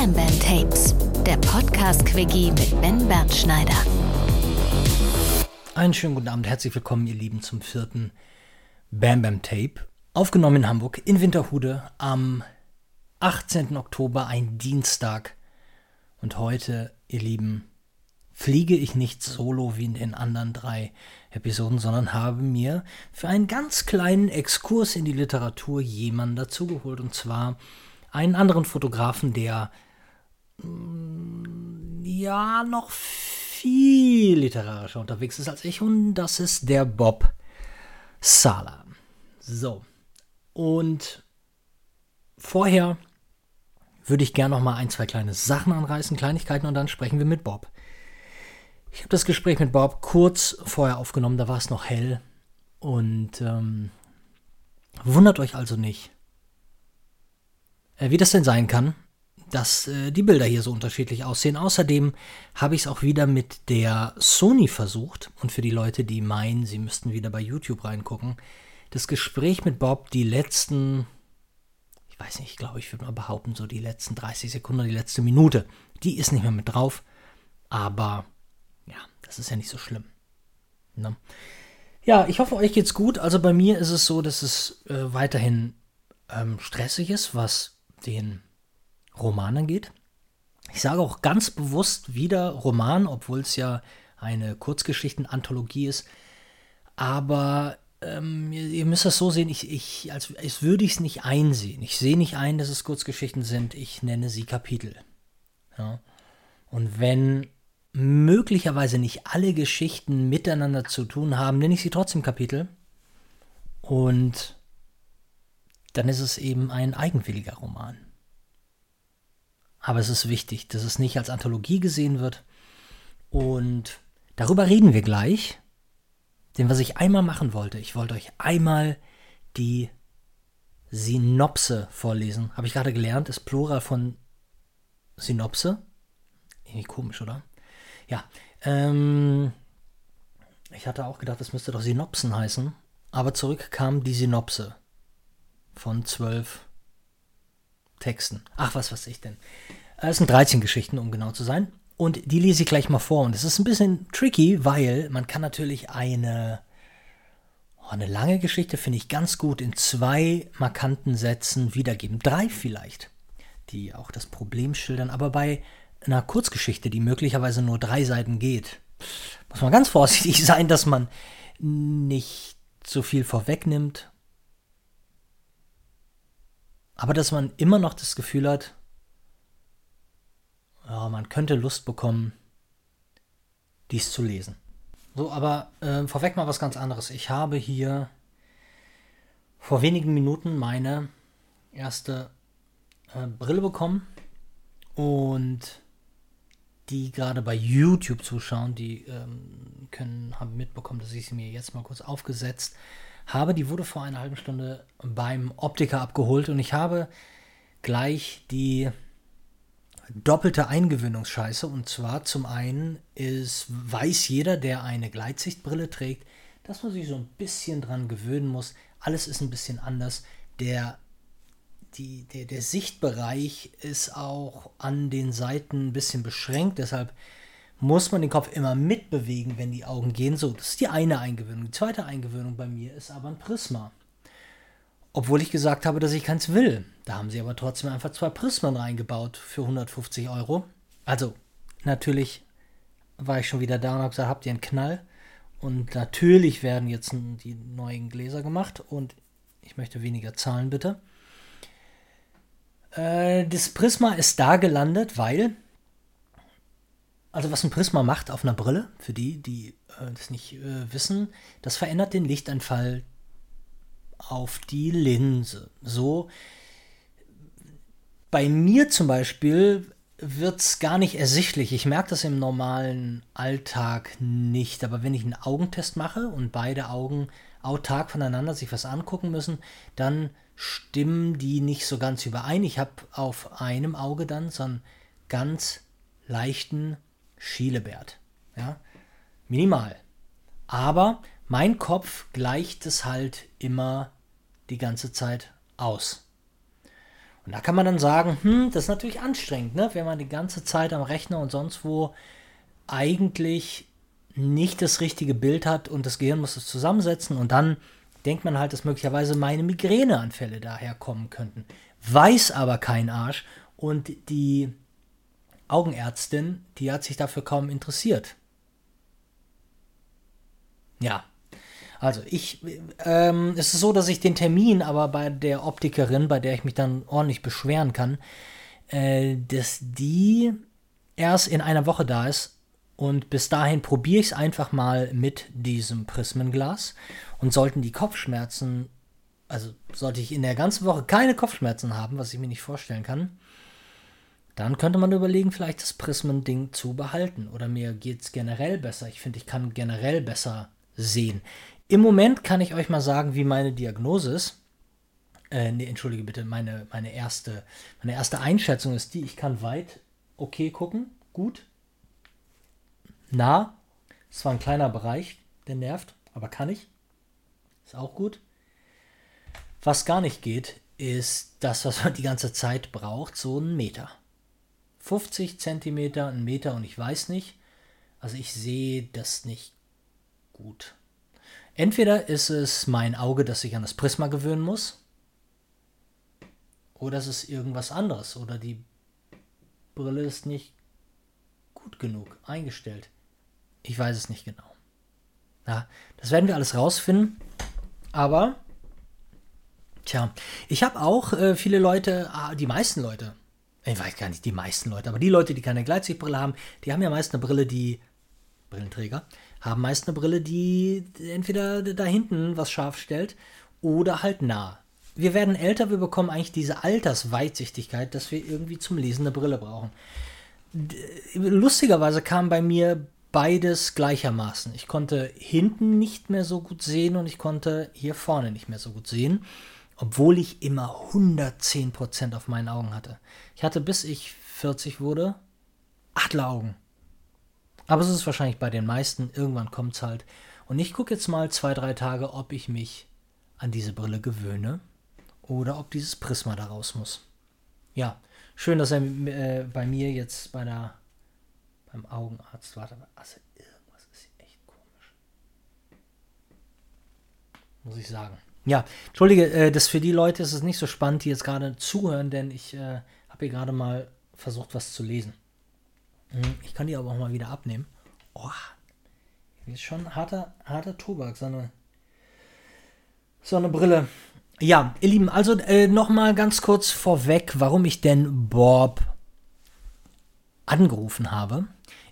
Bam Bam Tapes, der Podcast-Quickie mit Ben Bernschneider. Einen schönen guten Abend, herzlich willkommen, ihr Lieben, zum vierten Bam Bam Tape. Aufgenommen in Hamburg, in Winterhude, am 18. Oktober, ein Dienstag. Und heute, ihr Lieben, fliege ich nicht solo wie in den anderen drei Episoden, sondern habe mir für einen ganz kleinen Exkurs in die Literatur jemanden dazugeholt. Und zwar einen anderen Fotografen, der ja noch viel literarischer unterwegs ist als ich. Und das ist der Bob Sala. So. Und vorher würde ich gerne noch mal ein, zwei kleine Sachen anreißen, Kleinigkeiten, und dann sprechen wir mit Bob. Ich habe das Gespräch mit Bob kurz vorher aufgenommen, da war es noch hell. Und ähm, wundert euch also nicht, äh, wie das denn sein kann, dass äh, die Bilder hier so unterschiedlich aussehen. Außerdem habe ich es auch wieder mit der Sony versucht. Und für die Leute, die meinen, sie müssten wieder bei YouTube reingucken, das Gespräch mit Bob, die letzten, ich weiß nicht, ich glaube, ich würde mal behaupten, so die letzten 30 Sekunden, die letzte Minute, die ist nicht mehr mit drauf. Aber ja, das ist ja nicht so schlimm. Ne? Ja, ich hoffe, euch geht's gut. Also bei mir ist es so, dass es äh, weiterhin ähm, stressig ist, was den Roman angeht. Ich sage auch ganz bewusst wieder Roman, obwohl es ja eine Kurzgeschichtenanthologie ist. Aber ähm, ihr, ihr, müsst das so sehen, ich, ich, als, als würde ich es nicht einsehen. Ich sehe nicht ein, dass es Kurzgeschichten sind. Ich nenne sie Kapitel. Ja? Und wenn möglicherweise nicht alle Geschichten miteinander zu tun haben, nenne ich sie trotzdem Kapitel. Und dann ist es eben ein eigenwilliger Roman. Aber es ist wichtig, dass es nicht als Anthologie gesehen wird. Und darüber reden wir gleich. Denn was ich einmal machen wollte, ich wollte euch einmal die Synopse vorlesen. Habe ich gerade gelernt, ist Plural von Synopse. Irgendwie komisch, oder? Ja, ähm, ich hatte auch gedacht, das müsste doch Synopsen heißen. Aber zurück kam die Synopse von zwölf Texten. Ach, was weiß ich denn. Es sind 13 Geschichten, um genau zu sein. Und die lese ich gleich mal vor. Und es ist ein bisschen tricky, weil man kann natürlich eine, oh, eine lange Geschichte, finde ich ganz gut, in zwei markanten Sätzen wiedergeben. Drei vielleicht, die auch das Problem schildern. Aber bei einer Kurzgeschichte, die möglicherweise nur drei Seiten geht, muss man ganz vorsichtig sein, dass man nicht so viel vorwegnimmt aber dass man immer noch das Gefühl hat, ja, man könnte Lust bekommen, dies zu lesen. So, aber äh, vorweg mal was ganz anderes. Ich habe hier vor wenigen Minuten meine erste äh, Brille bekommen und die gerade bei YouTube zuschauen, die ähm, können, haben mitbekommen, dass ich sie mir jetzt mal kurz aufgesetzt habe. Die wurde vor einer halben Stunde beim Optiker abgeholt und ich habe gleich die doppelte Eingewöhnungsscheiße. Und zwar zum einen ist, weiß jeder, der eine Gleitsichtbrille trägt, dass man sich so ein bisschen dran gewöhnen muss. Alles ist ein bisschen anders. Der, die, der, der Sichtbereich ist auch an den Seiten ein bisschen beschränkt. Deshalb muss man den Kopf immer mitbewegen, wenn die Augen gehen. So, das ist die eine Eingewöhnung. Die zweite Eingewöhnung bei mir ist aber ein Prisma. Obwohl ich gesagt habe, dass ich keins will. Da haben sie aber trotzdem einfach zwei Prismen reingebaut für 150 Euro. Also, natürlich war ich schon wieder da und habe gesagt, habt ihr einen Knall? Und natürlich werden jetzt die neuen Gläser gemacht und ich möchte weniger zahlen, bitte. Äh, das Prisma ist da gelandet, weil also was ein Prisma macht auf einer Brille, für die, die äh, das nicht äh, wissen, das verändert den Lichteinfall auf die Linse. So, bei mir zum Beispiel wird es gar nicht ersichtlich. Ich merke das im normalen Alltag nicht. Aber wenn ich einen Augentest mache und beide Augen autark voneinander sich was angucken müssen, dann stimmen die nicht so ganz überein. Ich habe auf einem Auge dann so einen ganz leichten Schielebert. Ja? Minimal. Aber mein Kopf gleicht es halt immer die ganze Zeit aus. Und da kann man dann sagen, hm, das ist natürlich anstrengend, ne? wenn man die ganze Zeit am Rechner und sonst wo eigentlich nicht das richtige Bild hat und das Gehirn muss es zusammensetzen und dann denkt man halt, dass möglicherweise meine Migräneanfälle daher kommen könnten. Weiß aber kein Arsch und die Augenärztin, die hat sich dafür kaum interessiert. Ja, also ich, ähm, es ist so, dass ich den Termin aber bei der Optikerin, bei der ich mich dann ordentlich beschweren kann, äh, dass die erst in einer Woche da ist. Und bis dahin probiere ich es einfach mal mit diesem Prismenglas. Und sollten die Kopfschmerzen, also sollte ich in der ganzen Woche keine Kopfschmerzen haben, was ich mir nicht vorstellen kann, dann könnte man überlegen, vielleicht das Prismen-Ding zu behalten. Oder mir geht es generell besser. Ich finde, ich kann generell besser sehen. Im Moment kann ich euch mal sagen, wie meine Diagnose ist. Äh, nee, entschuldige bitte, meine, meine, erste, meine erste Einschätzung ist die, ich kann weit okay gucken, gut, nah, es war ein kleiner Bereich, der nervt, aber kann ich, ist auch gut. Was gar nicht geht, ist das, was man die ganze Zeit braucht, so ein Meter. 50 Zentimeter, ein Meter und ich weiß nicht. Also ich sehe das nicht gut. Entweder ist es mein Auge, das sich an das Prisma gewöhnen muss, oder es ist irgendwas anderes, oder die Brille ist nicht gut genug eingestellt. Ich weiß es nicht genau. Ja, das werden wir alles rausfinden, aber tja, ich habe auch äh, viele Leute, ah, die meisten Leute, ich weiß gar nicht die meisten Leute, aber die Leute, die keine Gleitsichtbrille haben, die haben ja meist eine Brille, die Brillenträger, haben meist eine Brille, die entweder da hinten was scharf stellt oder halt nah. Wir werden älter, wir bekommen eigentlich diese Altersweitsichtigkeit, dass wir irgendwie zum Lesen eine Brille brauchen. Lustigerweise kam bei mir beides gleichermaßen. Ich konnte hinten nicht mehr so gut sehen und ich konnte hier vorne nicht mehr so gut sehen, obwohl ich immer 110% auf meinen Augen hatte. Ich hatte bis ich 40 wurde Adleraugen. Aber es ist wahrscheinlich bei den meisten, irgendwann kommt es halt. Und ich gucke jetzt mal zwei, drei Tage, ob ich mich an diese Brille gewöhne oder ob dieses Prisma da raus muss. Ja, schön, dass er äh, bei mir jetzt bei der, beim Augenarzt war. Also irgendwas ist echt komisch. Muss ich sagen. Ja, entschuldige, äh, das für die Leute ist es nicht so spannend, die jetzt gerade zuhören, denn ich äh, habe hier gerade mal versucht, was zu lesen. Hm, ich kann die aber auch mal wieder abnehmen. Oh, ist schon harter, harter Tobak, so eine, so eine Brille. Ja, ihr Lieben, also äh, nochmal ganz kurz vorweg, warum ich denn Bob angerufen habe.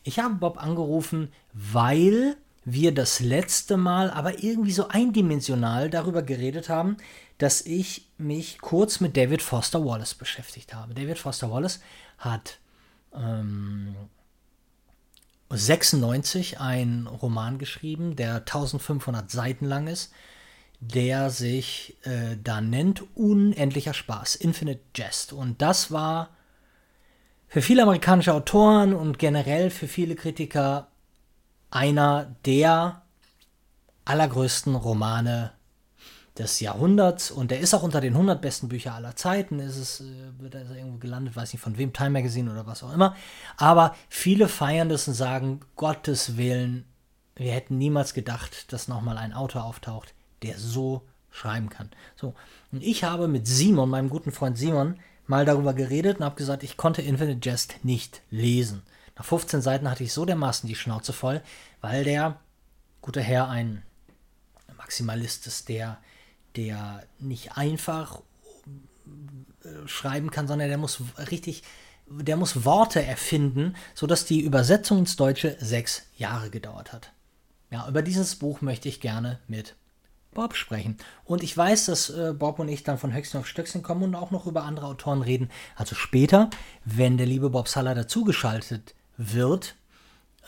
Ich habe Bob angerufen, weil wir das letzte Mal aber irgendwie so eindimensional darüber geredet haben, dass ich mich kurz mit David Foster Wallace beschäftigt habe. David Foster Wallace hat ähm, 96 ein Roman geschrieben, der 1500 Seiten lang ist, der sich äh, da nennt Unendlicher Spaß, Infinite Jest. Und das war für viele amerikanische Autoren und generell für viele Kritiker einer der allergrößten Romane des Jahrhunderts und der ist auch unter den 100 besten Bücher aller Zeiten. Ist es, äh, wird er irgendwo gelandet, weiß nicht von wem, Time Magazine oder was auch immer. Aber viele feiern das und sagen, Gottes Willen, wir hätten niemals gedacht, dass nochmal ein Autor auftaucht, der so schreiben kann. So, und ich habe mit Simon, meinem guten Freund Simon, mal darüber geredet und habe gesagt, ich konnte Infinite Jest nicht lesen. Nach 15 Seiten hatte ich so dermaßen die Schnauze voll, weil der gute Herr ein Maximalist ist, der der nicht einfach äh, schreiben kann, sondern der muss richtig, der muss Worte erfinden, sodass die Übersetzung ins Deutsche sechs Jahre gedauert hat. Ja, über dieses Buch möchte ich gerne mit Bob sprechen. Und ich weiß, dass äh, Bob und ich dann von Höchstchen auf Stöckchen kommen und auch noch über andere Autoren reden. Also später, wenn der liebe Bob Saller dazugeschaltet wird.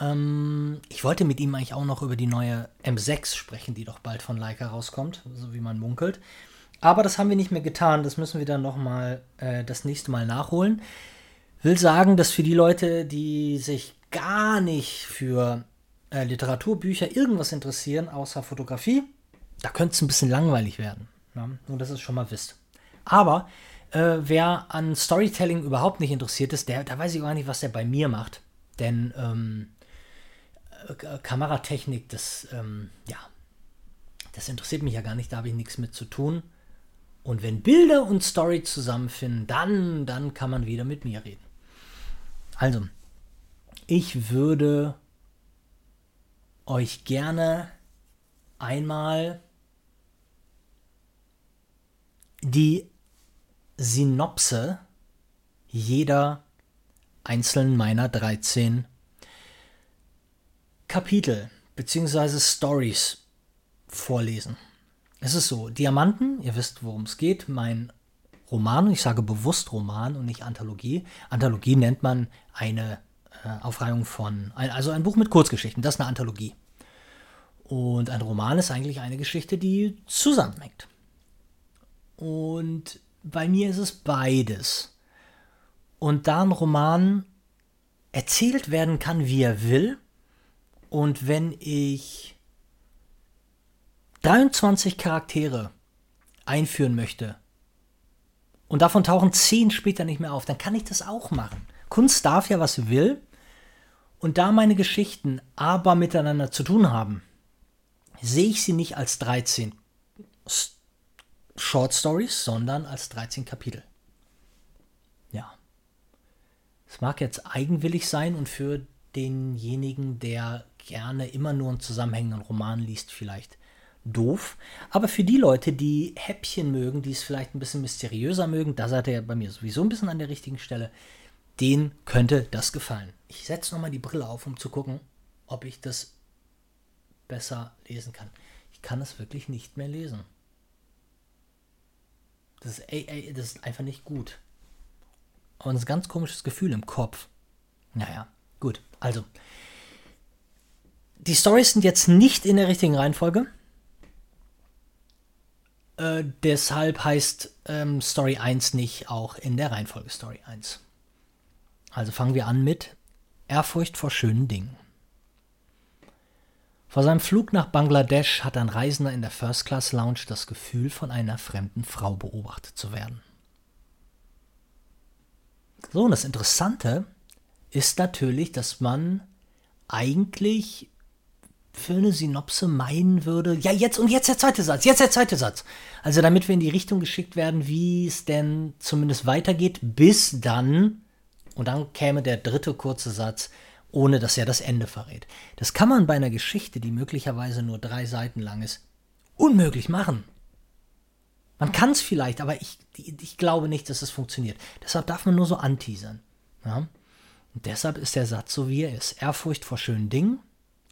Ähm, ich wollte mit ihm eigentlich auch noch über die neue M6 sprechen, die doch bald von Leica rauskommt, so wie man munkelt. Aber das haben wir nicht mehr getan. Das müssen wir dann nochmal äh, das nächste Mal nachholen. Will sagen, dass für die Leute, die sich gar nicht für äh, Literaturbücher irgendwas interessieren, außer Fotografie, da könnte es ein bisschen langweilig werden. Ja? Nur, dass ihr es schon mal wisst. Aber Äh, wer an Storytelling überhaupt nicht interessiert ist, der, da weiß ich gar nicht, was der bei mir macht. Denn ähm, äh, Kameratechnik, das, ähm, ja, das interessiert mich ja gar nicht, da habe ich nichts mit zu tun. Und wenn Bilder und Story zusammenfinden, dann, dann kann man wieder mit mir reden. Also, ich würde euch gerne einmal die Synopse jeder einzelnen meiner 13 Kapitel bzw. Stories vorlesen. Es ist so, Diamanten, ihr wisst, worum es geht, mein Roman, ich sage bewusst Roman und nicht Anthologie. Anthologie nennt man eine äh, Aufreihung von, also ein Buch mit Kurzgeschichten, das ist eine Anthologie. Und ein Roman ist eigentlich eine Geschichte, die zusammenhängt. Und bei mir ist es beides. Und da ein Roman erzählt werden kann, wie er will, und wenn ich 23 Charaktere einführen möchte und davon tauchen 10 später nicht mehr auf, dann kann ich das auch machen. Kunst darf ja, was sie will. Und da meine Geschichten aber miteinander zu tun haben, sehe ich sie nicht als 13 Short Stories, sondern als 13 Kapitel. Es mag jetzt eigenwillig sein und für denjenigen, der gerne immer nur einen zusammenhängenden Roman liest, vielleicht doof. Aber für die Leute, die Häppchen mögen, die es vielleicht ein bisschen mysteriöser mögen, da seid ihr bei mir sowieso ein bisschen an der richtigen Stelle, denen könnte das gefallen. Ich setze nochmal die Brille auf, um zu gucken, ob ich das besser lesen kann. Ich kann es wirklich nicht mehr lesen. Das ist, ey, ey, das ist einfach nicht gut. Und ein ganz komisches Gefühl im Kopf. Naja, gut. Also, die Stories sind jetzt nicht in der richtigen Reihenfolge. Äh, deshalb heißt ähm, Story 1 nicht auch in der Reihenfolge Story 1. Also fangen wir an mit Ehrfurcht vor schönen Dingen. Vor seinem Flug nach Bangladesch hat ein Reisender in der First Class Lounge das Gefühl, von einer fremden Frau beobachtet zu werden. So, und das Interessante ist natürlich, dass man eigentlich für eine Synopse meinen würde, ja, jetzt und jetzt der zweite Satz, jetzt der zweite Satz. Also damit wir in die Richtung geschickt werden, wie es denn zumindest weitergeht, bis dann, und dann käme der dritte kurze Satz, ohne dass er das Ende verrät. Das kann man bei einer Geschichte, die möglicherweise nur drei Seiten lang ist, unmöglich machen. Man kann es vielleicht, aber ich, ich glaube nicht, dass es funktioniert. Deshalb darf man nur so anteasern. Ja? Und deshalb ist der Satz so, wie er ist. Ehrfurcht vor schönen Dingen,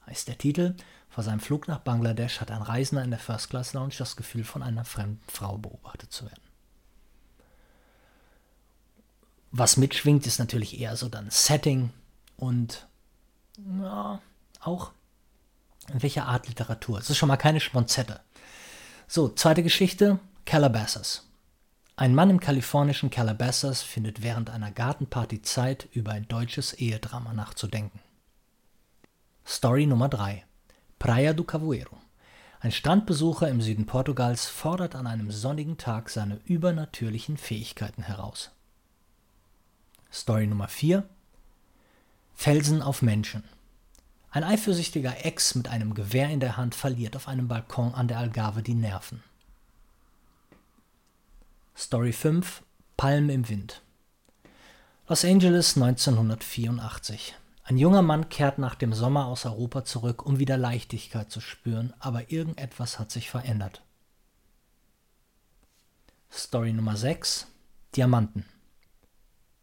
heißt der Titel. Vor seinem Flug nach Bangladesch hat ein Reisender in der First Class Lounge das Gefühl, von einer fremden Frau beobachtet zu werden. Was mitschwingt, ist natürlich eher so dann Setting und ja, auch in welcher Art Literatur. Es ist schon mal keine Schmonzette. So, zweite Geschichte, Calabasas. Ein Mann im kalifornischen Calabasas findet während einer Gartenparty Zeit, über ein deutsches Ehedrama nachzudenken. Story Nummer 3. Praia do Cavoeiro. Ein Strandbesucher im Süden Portugals fordert an einem sonnigen Tag seine übernatürlichen Fähigkeiten heraus. Story Nummer 4. Felsen auf Menschen. Ein eifersüchtiger Ex mit einem Gewehr in der Hand verliert auf einem Balkon an der Algarve die Nerven. Story 5. Palmen im Wind. Los Angeles 1984. Ein junger Mann kehrt nach dem Sommer aus Europa zurück, um wieder Leichtigkeit zu spüren, aber irgendetwas hat sich verändert. Story Nummer 6 Diamanten.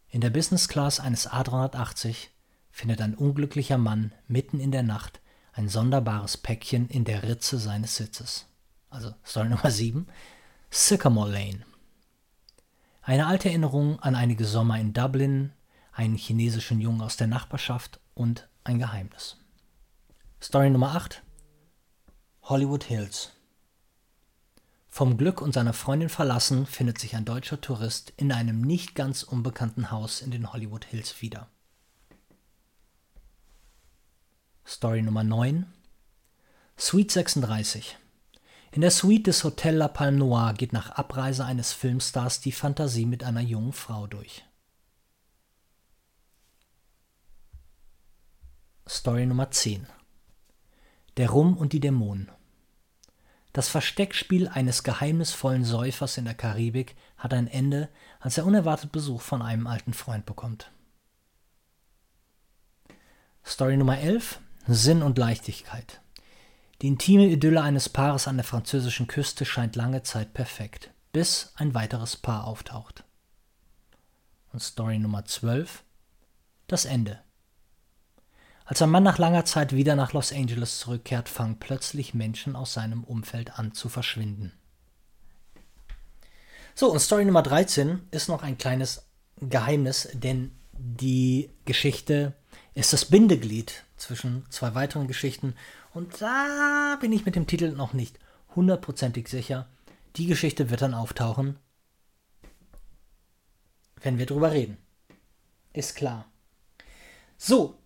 In der Business Class eines A380 findet ein unglücklicher Mann mitten in der Nacht ein sonderbares Päckchen in der Ritze seines Sitzes. Also Story Nummer 7 Sycamore Lane. Eine alte Erinnerung an einige Sommer in Dublin, einen chinesischen Jungen aus der Nachbarschaft und ein Geheimnis. Story Nummer 8 Hollywood Hills. Vom Glück und seiner Freundin verlassen, findet sich ein deutscher Tourist in einem nicht ganz unbekannten Haus in den Hollywood Hills wieder. Story Nummer 9 Sweet 36 In der Suite des Hotel La Palme Noir geht nach Abreise eines Filmstars die Fantasie mit einer jungen Frau durch. Story Nummer 10 Der Rum und die Dämonen Das Versteckspiel eines geheimnisvollen Säufers in der Karibik hat ein Ende, als er unerwartet Besuch von einem alten Freund bekommt. Story Nummer 11 Sinn und Leichtigkeit die intime Idylle eines Paares an der französischen Küste scheint lange Zeit perfekt, bis ein weiteres Paar auftaucht. Und Story Nummer 12 Das Ende. Als ein Mann nach langer Zeit wieder nach Los Angeles zurückkehrt, fangen plötzlich Menschen aus seinem Umfeld an zu verschwinden. So, und Story Nummer 13 ist noch ein kleines Geheimnis, denn die Geschichte ist das Bindeglied zwischen zwei weiteren Geschichten und da bin ich mit dem Titel noch nicht hundertprozentig sicher. Die Geschichte wird dann auftauchen, wenn wir drüber reden. Ist klar. So,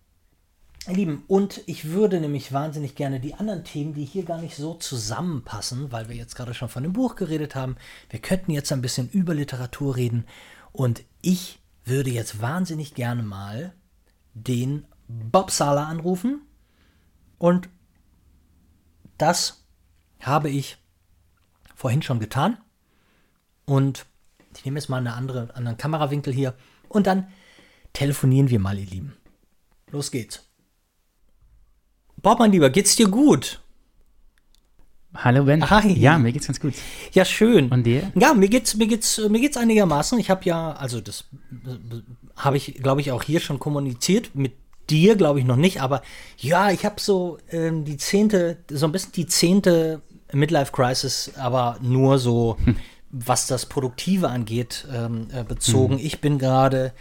ihr Lieben, und ich würde nämlich wahnsinnig gerne die anderen Themen, die hier gar nicht so zusammenpassen, weil wir jetzt gerade schon von dem Buch geredet haben, wir könnten jetzt ein bisschen über Literatur reden und ich würde jetzt wahnsinnig gerne mal den Bob Sala anrufen und das habe ich vorhin schon getan. Und ich nehme jetzt mal eine andere, anderen Kamerawinkel hier. Und dann telefonieren wir mal, ihr Lieben. Los geht's. Bob, mein Lieber, geht's dir gut? Hallo Ben. Hi. Ja, mir geht's ganz gut. Ja, schön. Und dir? Ja, mir geht's, mir geht's, mir geht's einigermaßen. Ich habe ja, also das habe ich, glaube ich, auch hier schon kommuniziert mit dir, glaube ich, noch nicht, aber ja, ich habe so ähm, die zehnte, so ein bisschen die zehnte Midlife Crisis, aber nur so, hm. was das Produktive angeht, ähm, äh, bezogen. Hm. Ich bin gerade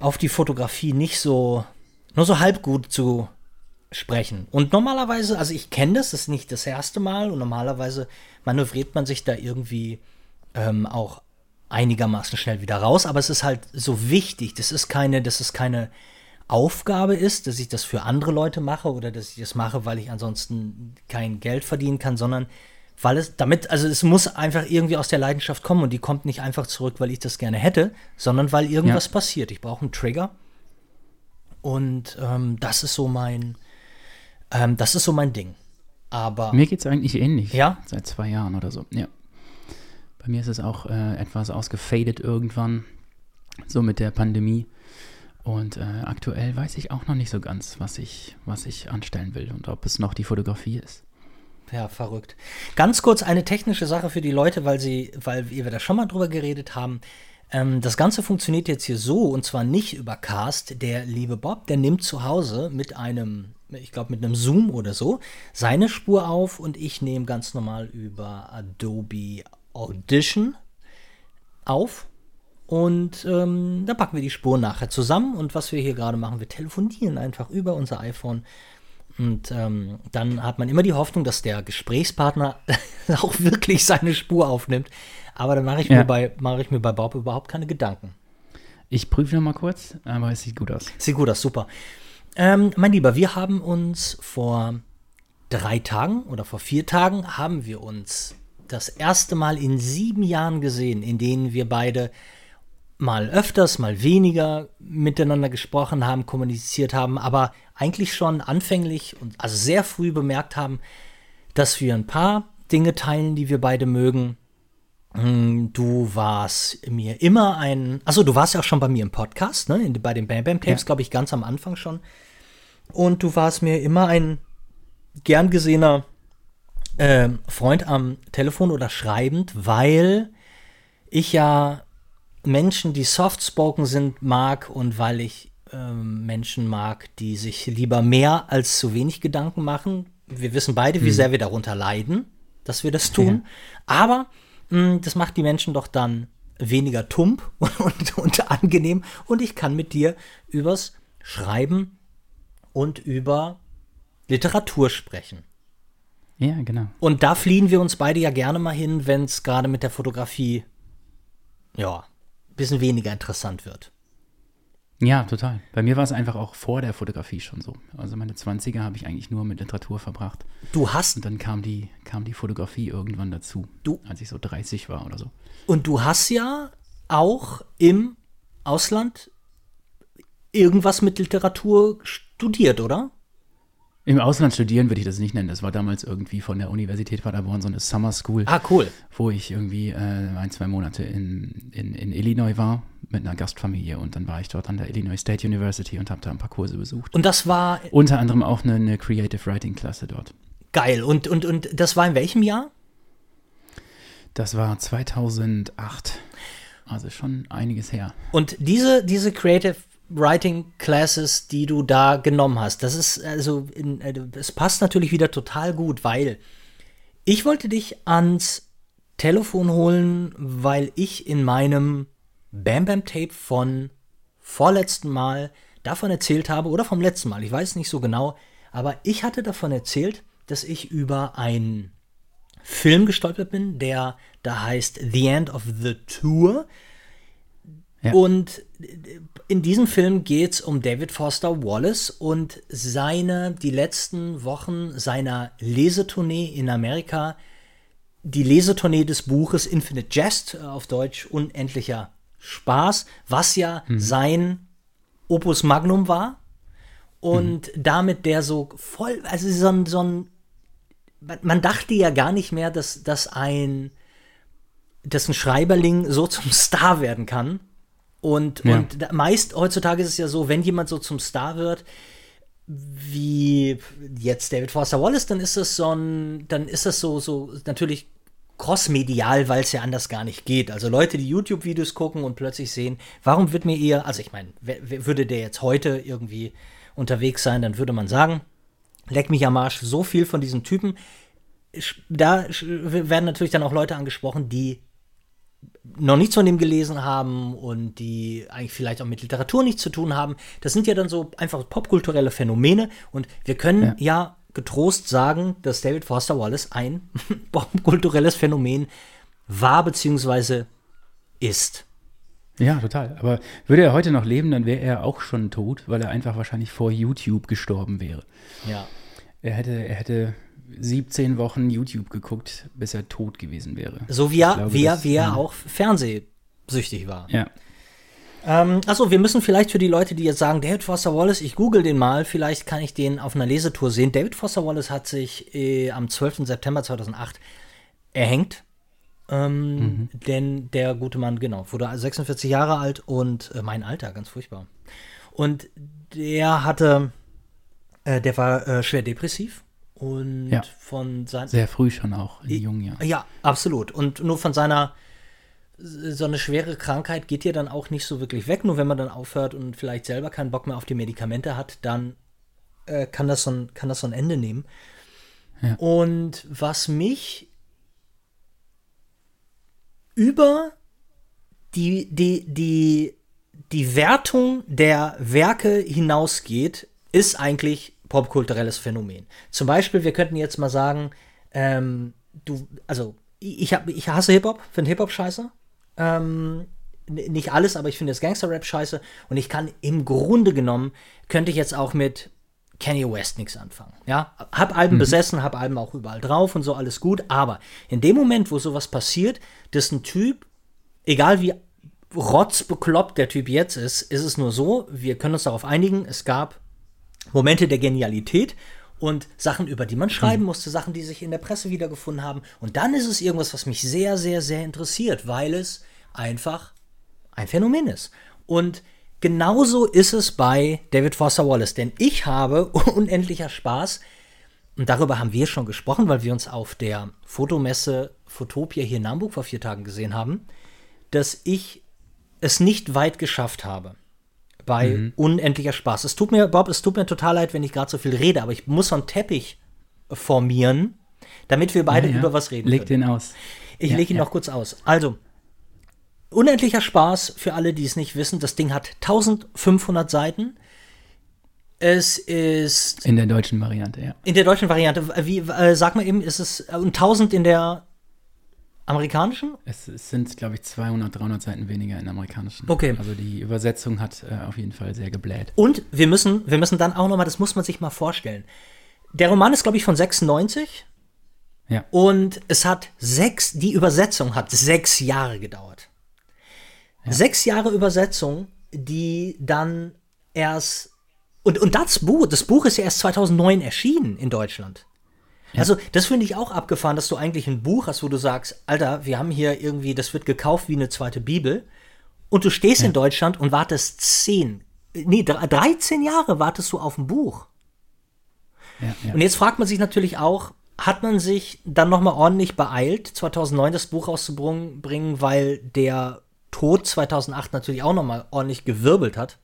auf die Fotografie nicht so, nur so halb gut zu sprechen. Und normalerweise, also ich kenne das, das ist nicht das erste Mal und normalerweise manövriert man sich da irgendwie ähm, auch einigermaßen schnell wieder raus, aber es ist halt so wichtig. Das ist keine, das ist keine Aufgabe ist, dass ich das für andere Leute mache oder dass ich das mache, weil ich ansonsten kein Geld verdienen kann, sondern weil es damit, also es muss einfach irgendwie aus der Leidenschaft kommen und die kommt nicht einfach zurück, weil ich das gerne hätte, sondern weil irgendwas ja. passiert. Ich brauche einen Trigger und ähm, das ist so mein, ähm, das ist so mein Ding. Aber mir geht es eigentlich ähnlich. Ja. Seit zwei Jahren oder so. Ja. Bei mir ist es auch äh, etwas ausgefadet irgendwann, so mit der Pandemie. Und äh, aktuell weiß ich auch noch nicht so ganz, was ich, was ich anstellen will und ob es noch die Fotografie ist. Ja, verrückt. Ganz kurz eine technische Sache für die Leute, weil sie, weil wir da schon mal drüber geredet haben. Ähm, das Ganze funktioniert jetzt hier so und zwar nicht über Cast. Der liebe Bob, der nimmt zu Hause mit einem, ich glaube mit einem Zoom oder so, seine Spur auf und ich nehme ganz normal über Adobe Audition auf und ähm, da packen wir die Spuren nachher zusammen. Und was wir hier gerade machen, wir telefonieren einfach über unser iPhone. Und ähm, dann hat man immer die Hoffnung, dass der Gesprächspartner auch wirklich seine Spur aufnimmt. Aber dann mache ich, ja. mach ich mir bei Bob überhaupt keine Gedanken. Ich prüfe noch mal kurz, aber es sieht gut aus. Sieht gut aus, super. Ähm, mein Lieber, wir haben uns vor drei Tagen oder vor vier Tagen haben wir uns das erste Mal in sieben Jahren gesehen, in denen wir beide mal öfters, mal weniger miteinander gesprochen haben, kommuniziert haben, aber eigentlich schon anfänglich und also sehr früh bemerkt haben, dass wir ein paar Dinge teilen, die wir beide mögen. Hm, du warst mir immer ein, also du warst ja auch schon bei mir im Podcast, ne, bei den Bam Bam Tapes, ja. glaube ich, ganz am Anfang schon. Und du warst mir immer ein gern gesehener äh, Freund am Telefon oder schreibend, weil ich ja Menschen, die soft-spoken sind, mag und weil ich ähm, Menschen mag, die sich lieber mehr als zu wenig Gedanken machen. Wir wissen beide, wie hm. sehr wir darunter leiden, dass wir das tun. Ja. Aber mh, hm, das macht die Menschen doch dann weniger tump und, und, und angenehm. Und ich kann mit dir übers Schreiben und über Literatur sprechen. Ja, genau. Und da fliehen wir uns beide ja gerne mal hin, wenn es gerade mit der Fotografie, ja, bisschen weniger interessant wird. Ja, total. Bei mir war es einfach auch vor der Fotografie schon so. Also meine 20er habe ich eigentlich nur mit Literatur verbracht. Du hast Und dann kam die, kam die Fotografie irgendwann dazu, Du- als ich so 30 war oder so. und du hast ja auch im Ausland irgendwas mit Literatur studiert, oder? Im Ausland studieren würde ich das nicht nennen. Das war damals irgendwie von der Universität Paderborn so eine Summer School, Ah, cool. wo ich irgendwie äh, ein, zwei Monate in, in, in Illinois war mit einer Gastfamilie und dann war ich dort an der Illinois State University und habe da ein paar Kurse besucht. Und das war Unter anderem auch eine, eine Creative Writing Klasse dort. geil. Und, und, und das war in welchem Jahr? Das war 2008. Also schon einiges her. Und diese, diese Creative Writing Classes, die du da genommen hast, das ist also, äh, es passt natürlich wieder total gut, weil ich wollte dich ans Telefon holen, weil ich in meinem Bam Bam Tape von vorletzten Mal davon erzählt habe, oder vom letzten Mal, ich weiß nicht so genau, aber ich hatte davon erzählt, dass ich über einen Film gestolpert bin, der da heißt The End of the Tour. Ja. Und in diesem Film geht es um David Foster Wallace und seine, die letzten Wochen seiner Lesetournee in Amerika, die Lesetournee des Buches Infinite Jest, äh, auf Deutsch Unendlicher Spaß, was ja sein Opus Magnum war. Und damit der so voll, also so ein, so ein man, man dachte ja gar nicht mehr, dass, dass ein, dass ein Schreiberling so zum Star werden kann. Und, Ja. und da- meist heutzutage ist es ja so, wenn jemand so zum Star wird, wie jetzt David Foster Wallace, dann ist das so ein, dann ist das so, so natürlich crossmedial, weil es ja anders gar nicht geht. Also Leute, die YouTube-Videos gucken und plötzlich sehen, warum wird mir eher, also ich meine, würde der jetzt heute irgendwie unterwegs sein, dann würde man sagen, leck mich am Arsch, so viel von diesem Typen. Da werden natürlich dann auch Leute angesprochen, die noch nichts von dem gelesen haben und die eigentlich vielleicht auch mit Literatur nichts zu tun haben. Das sind ja dann so einfach popkulturelle Phänomene und wir können ja, getrost sagen, dass David Foster Wallace ein popkulturelles Phänomen war bzw. ist. Ja, total. Aber würde er heute noch leben, dann wäre er auch schon tot, weil er einfach wahrscheinlich vor YouTube gestorben wäre. Ja. Er hätte, er hätte 17 Wochen YouTube geguckt, bis er tot gewesen wäre. So wie er, glaube, wie er, wie er auch fernsehsüchtig war. Ja. Ähm, achso, wir müssen vielleicht für die Leute, die jetzt sagen, David Foster Wallace, ich google den mal, vielleicht kann ich den auf einer Lesetour sehen. David Foster Wallace hat sich äh, am 12. September 2008 erhängt. Ähm, Denn der gute Mann, genau, wurde 46 Jahre alt und äh, mein Alter, ganz furchtbar. Und der hatte, äh, der war äh, schwer depressiv und Ja. von seinen Sehr früh schon auch, in jungen Jahren. ja, absolut. Und nur von seiner so eine schwere Krankheit geht ja dann auch nicht so wirklich weg. Nur wenn man dann aufhört und vielleicht selber keinen Bock mehr auf die Medikamente hat, dann äh, kann, das so ein, kann das so ein Ende nehmen. Ja. Und was mich über die, die, die, die Wertung der Werke hinausgeht, ist eigentlich popkulturelles Phänomen. Zum Beispiel, wir könnten jetzt mal sagen, ähm, du, also ich, hab, ich hasse Hip-Hop, finde Hip-Hop scheiße. Ähm, nicht alles, aber ich finde das Gangster-Rap scheiße. Und ich kann im Grunde genommen, könnte ich jetzt auch mit Kanye West nichts anfangen. Ja, hab Alben besessen, hab Alben auch überall drauf und so alles gut. Aber in dem Moment, wo sowas passiert, dass ein Typ, egal wie rotzbekloppt der Typ jetzt ist, ist es nur so, wir können uns darauf einigen, es gab Momente der Genialität und Sachen, über die man schreiben musste, Sachen, die sich in der Presse wiedergefunden haben. Und dann ist es irgendwas, was mich sehr, sehr, sehr interessiert, weil es einfach ein Phänomen ist. Und genauso ist es bei David Foster Wallace, denn ich habe unendlicher Spaß, und darüber haben wir schon gesprochen, weil wir uns auf der Fotomesse Fotopia hier in Hamburg vor vier Tagen gesehen haben, dass ich es nicht weit geschafft habe bei Mhm. unendlicher Spaß. Es tut mir, Bob, es tut mir total leid, wenn ich gerade so viel rede, aber ich muss so einen Teppich formieren, damit wir beide Ja, ja. über was reden Leg können. den aus. Ich Ja, lege ihn noch kurz aus. Also, unendlicher Spaß für alle, die es nicht wissen. Das Ding hat 1500 Seiten. Es ist In der deutschen Variante, ja. in der deutschen Variante, wie, äh, sag mal eben, ist es äh, und 1000 in der amerikanischen? Es, es sind, glaube ich, 200, 300 Seiten weniger in amerikanischen. Okay. Also die Übersetzung hat äh, auf jeden Fall sehr gebläht. Und wir müssen, wir müssen dann auch nochmal, das muss man sich mal vorstellen. Der Roman ist, glaube ich, von 96. Ja. Und es hat sechs, die Übersetzung hat sechs Jahre gedauert. Sechs Jahre Übersetzung, die dann erst, und, und das Buch, das Buch ist ja erst 2009 erschienen in Deutschland. Also, das finde ich auch abgefahren, dass du eigentlich ein Buch hast, wo du sagst, Alter, wir haben hier irgendwie, das wird gekauft wie eine zweite Bibel. Und du stehst in Deutschland und wartest zehn, nee, 13 Jahre wartest du auf ein Buch. Ja, ja. Und jetzt fragt man sich natürlich auch, hat man sich dann nochmal ordentlich beeilt, 2009 das Buch rauszubringen, weil der Tod 2008 natürlich auch nochmal ordentlich gewirbelt hat.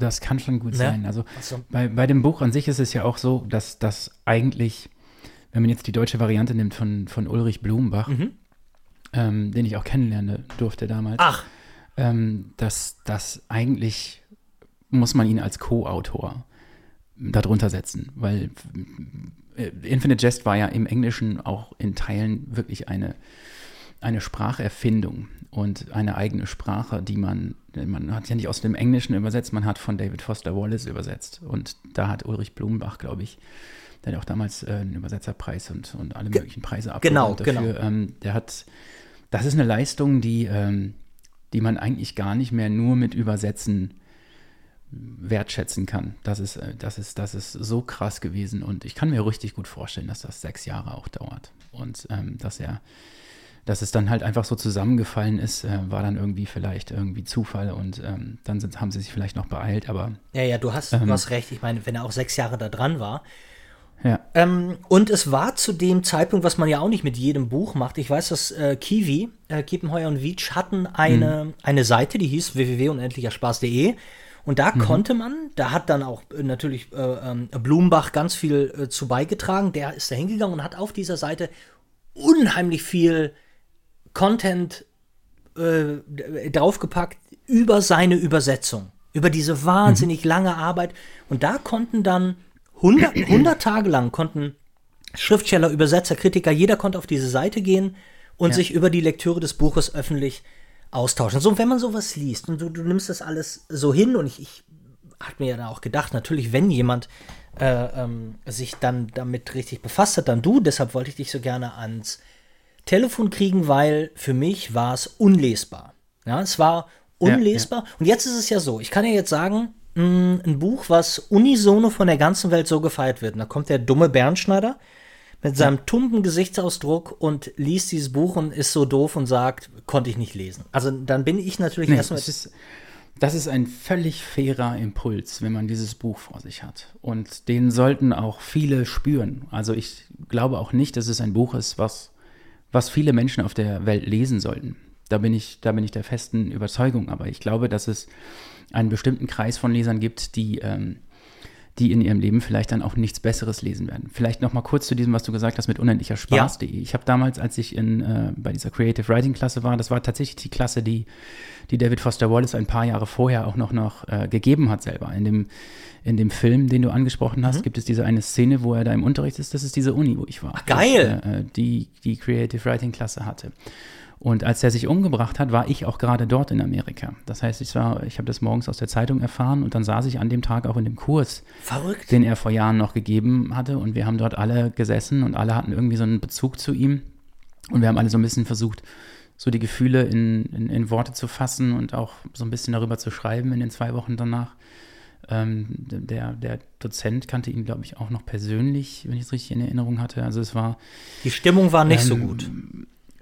Das kann schon gut Ne? sein. Also so. bei, bei dem Buch an sich ist es ja auch so, dass das eigentlich, wenn man jetzt die deutsche Variante nimmt von, von Ulrich Blumenbach, Mhm. ähm, den ich auch kennenlernen durfte damals, Ach, ähm, dass das eigentlich muss man ihn als Co-Autor darunter setzen, weil äh, Infinite Jest war ja im Englischen auch in Teilen wirklich eine, eine Spracherfindung und eine eigene Sprache, die man, man hat ja nicht aus dem Englischen übersetzt, man hat von David Foster Wallace übersetzt und da hat Ulrich Blumenbach, glaube ich, der hat auch damals äh, einen Übersetzerpreis und, und alle möglichen Preise genau, abgeräumt dafür. Ähm, der hat, das ist eine Leistung, die, ähm, die man eigentlich gar nicht mehr nur mit Übersetzen wertschätzen kann. Das ist, äh, das, ist, das ist so krass gewesen und ich kann mir richtig gut vorstellen, dass das sechs Jahre auch dauert und ähm, dass er, dass es dann halt einfach so zusammengefallen ist, äh, war dann irgendwie vielleicht irgendwie Zufall und ähm, dann sind, haben sie sich vielleicht noch beeilt, aber ja, ja, du hast, du hast recht. Ich meine, wenn er auch sechs Jahre da dran war. ja, Ähm, und es war zu dem Zeitpunkt, was man ja auch nicht mit jedem Buch macht. Ich weiß, dass äh, Kiwi, äh, Kiepenheuer und Wietsch hatten eine, eine Seite, die hieß www.unendlicherspaß.de. Und da konnte man, da hat dann auch äh, natürlich äh, ähm, Blumenbach ganz viel äh, zu beigetragen. Der ist da hingegangen und hat auf dieser Seite unheimlich viel Content äh, draufgepackt über seine Übersetzung, über diese wahnsinnig lange Arbeit. Und da konnten dann 100, 100 Tage lang konnten Schriftsteller, Übersetzer, Kritiker, jeder konnte auf diese Seite gehen und sich über die Lektüre des Buches öffentlich austauschen. So, wenn man sowas liest und du, du nimmst das alles so hin und ich, ich hat mir ja dann auch gedacht, natürlich, wenn jemand äh, ähm, sich dann damit richtig befasst hat, dann du. Deshalb wollte ich dich so gerne ans Telefon kriegen, weil für mich war es unlesbar. Ja, es war Ja, unlesbar. Und jetzt ist es ja so, ich kann ja jetzt sagen, mh, ein Buch, was unisono von der ganzen Welt so gefeiert wird. Und da kommt der dumme Bernschneider mit seinem tumpen Gesichtsausdruck und liest dieses Buch und ist so doof und sagt, konnte ich nicht lesen. Also dann bin ich natürlich Nee, erstmal. das ist ein völlig fairer Impuls, wenn man dieses Buch vor sich hat. Und den sollten auch viele spüren. Also ich glaube auch nicht, dass es ein Buch ist, was, was viele Menschen auf der Welt lesen sollten. Da bin ich, da bin ich der festen Überzeugung. Aber ich glaube, dass es einen bestimmten Kreis von Lesern gibt, die, ähm, die in ihrem Leben vielleicht dann auch nichts Besseres lesen werden. Vielleicht noch mal kurz zu diesem, was du gesagt hast mit unendlicher Spaß.de. Ich habe damals, als ich in, äh, bei dieser Creative Writing Klasse war, das war tatsächlich die Klasse, die, die David Foster Wallace ein paar Jahre vorher auch noch, noch äh, gegeben hat selber. In dem, in dem Film, den du angesprochen hast, gibt es diese eine Szene, wo er da im Unterricht ist. Das ist diese Uni, wo ich war. Ach, geil. Das, äh, die die Creative Writing Klasse hatte. Und als er sich umgebracht hat, war ich auch gerade dort in Amerika. Das heißt, ich, war- ich habe das morgens aus der Zeitung erfahren und dann saß ich an dem Tag auch in dem Kurs, Verrückt. den er vor Jahren noch gegeben hatte. Und wir haben dort alle gesessen und alle hatten irgendwie so einen Bezug zu ihm. Und wir haben alle so ein bisschen versucht, so die Gefühle in, in, in Worte zu fassen und auch so ein bisschen darüber zu schreiben in den zwei Wochen danach. Ähm, der, der Dozent kannte ihn, glaube ich, auch noch persönlich, wenn ich es richtig in Erinnerung hatte. Also es war, Die Stimmung war nicht so Ähm, gut.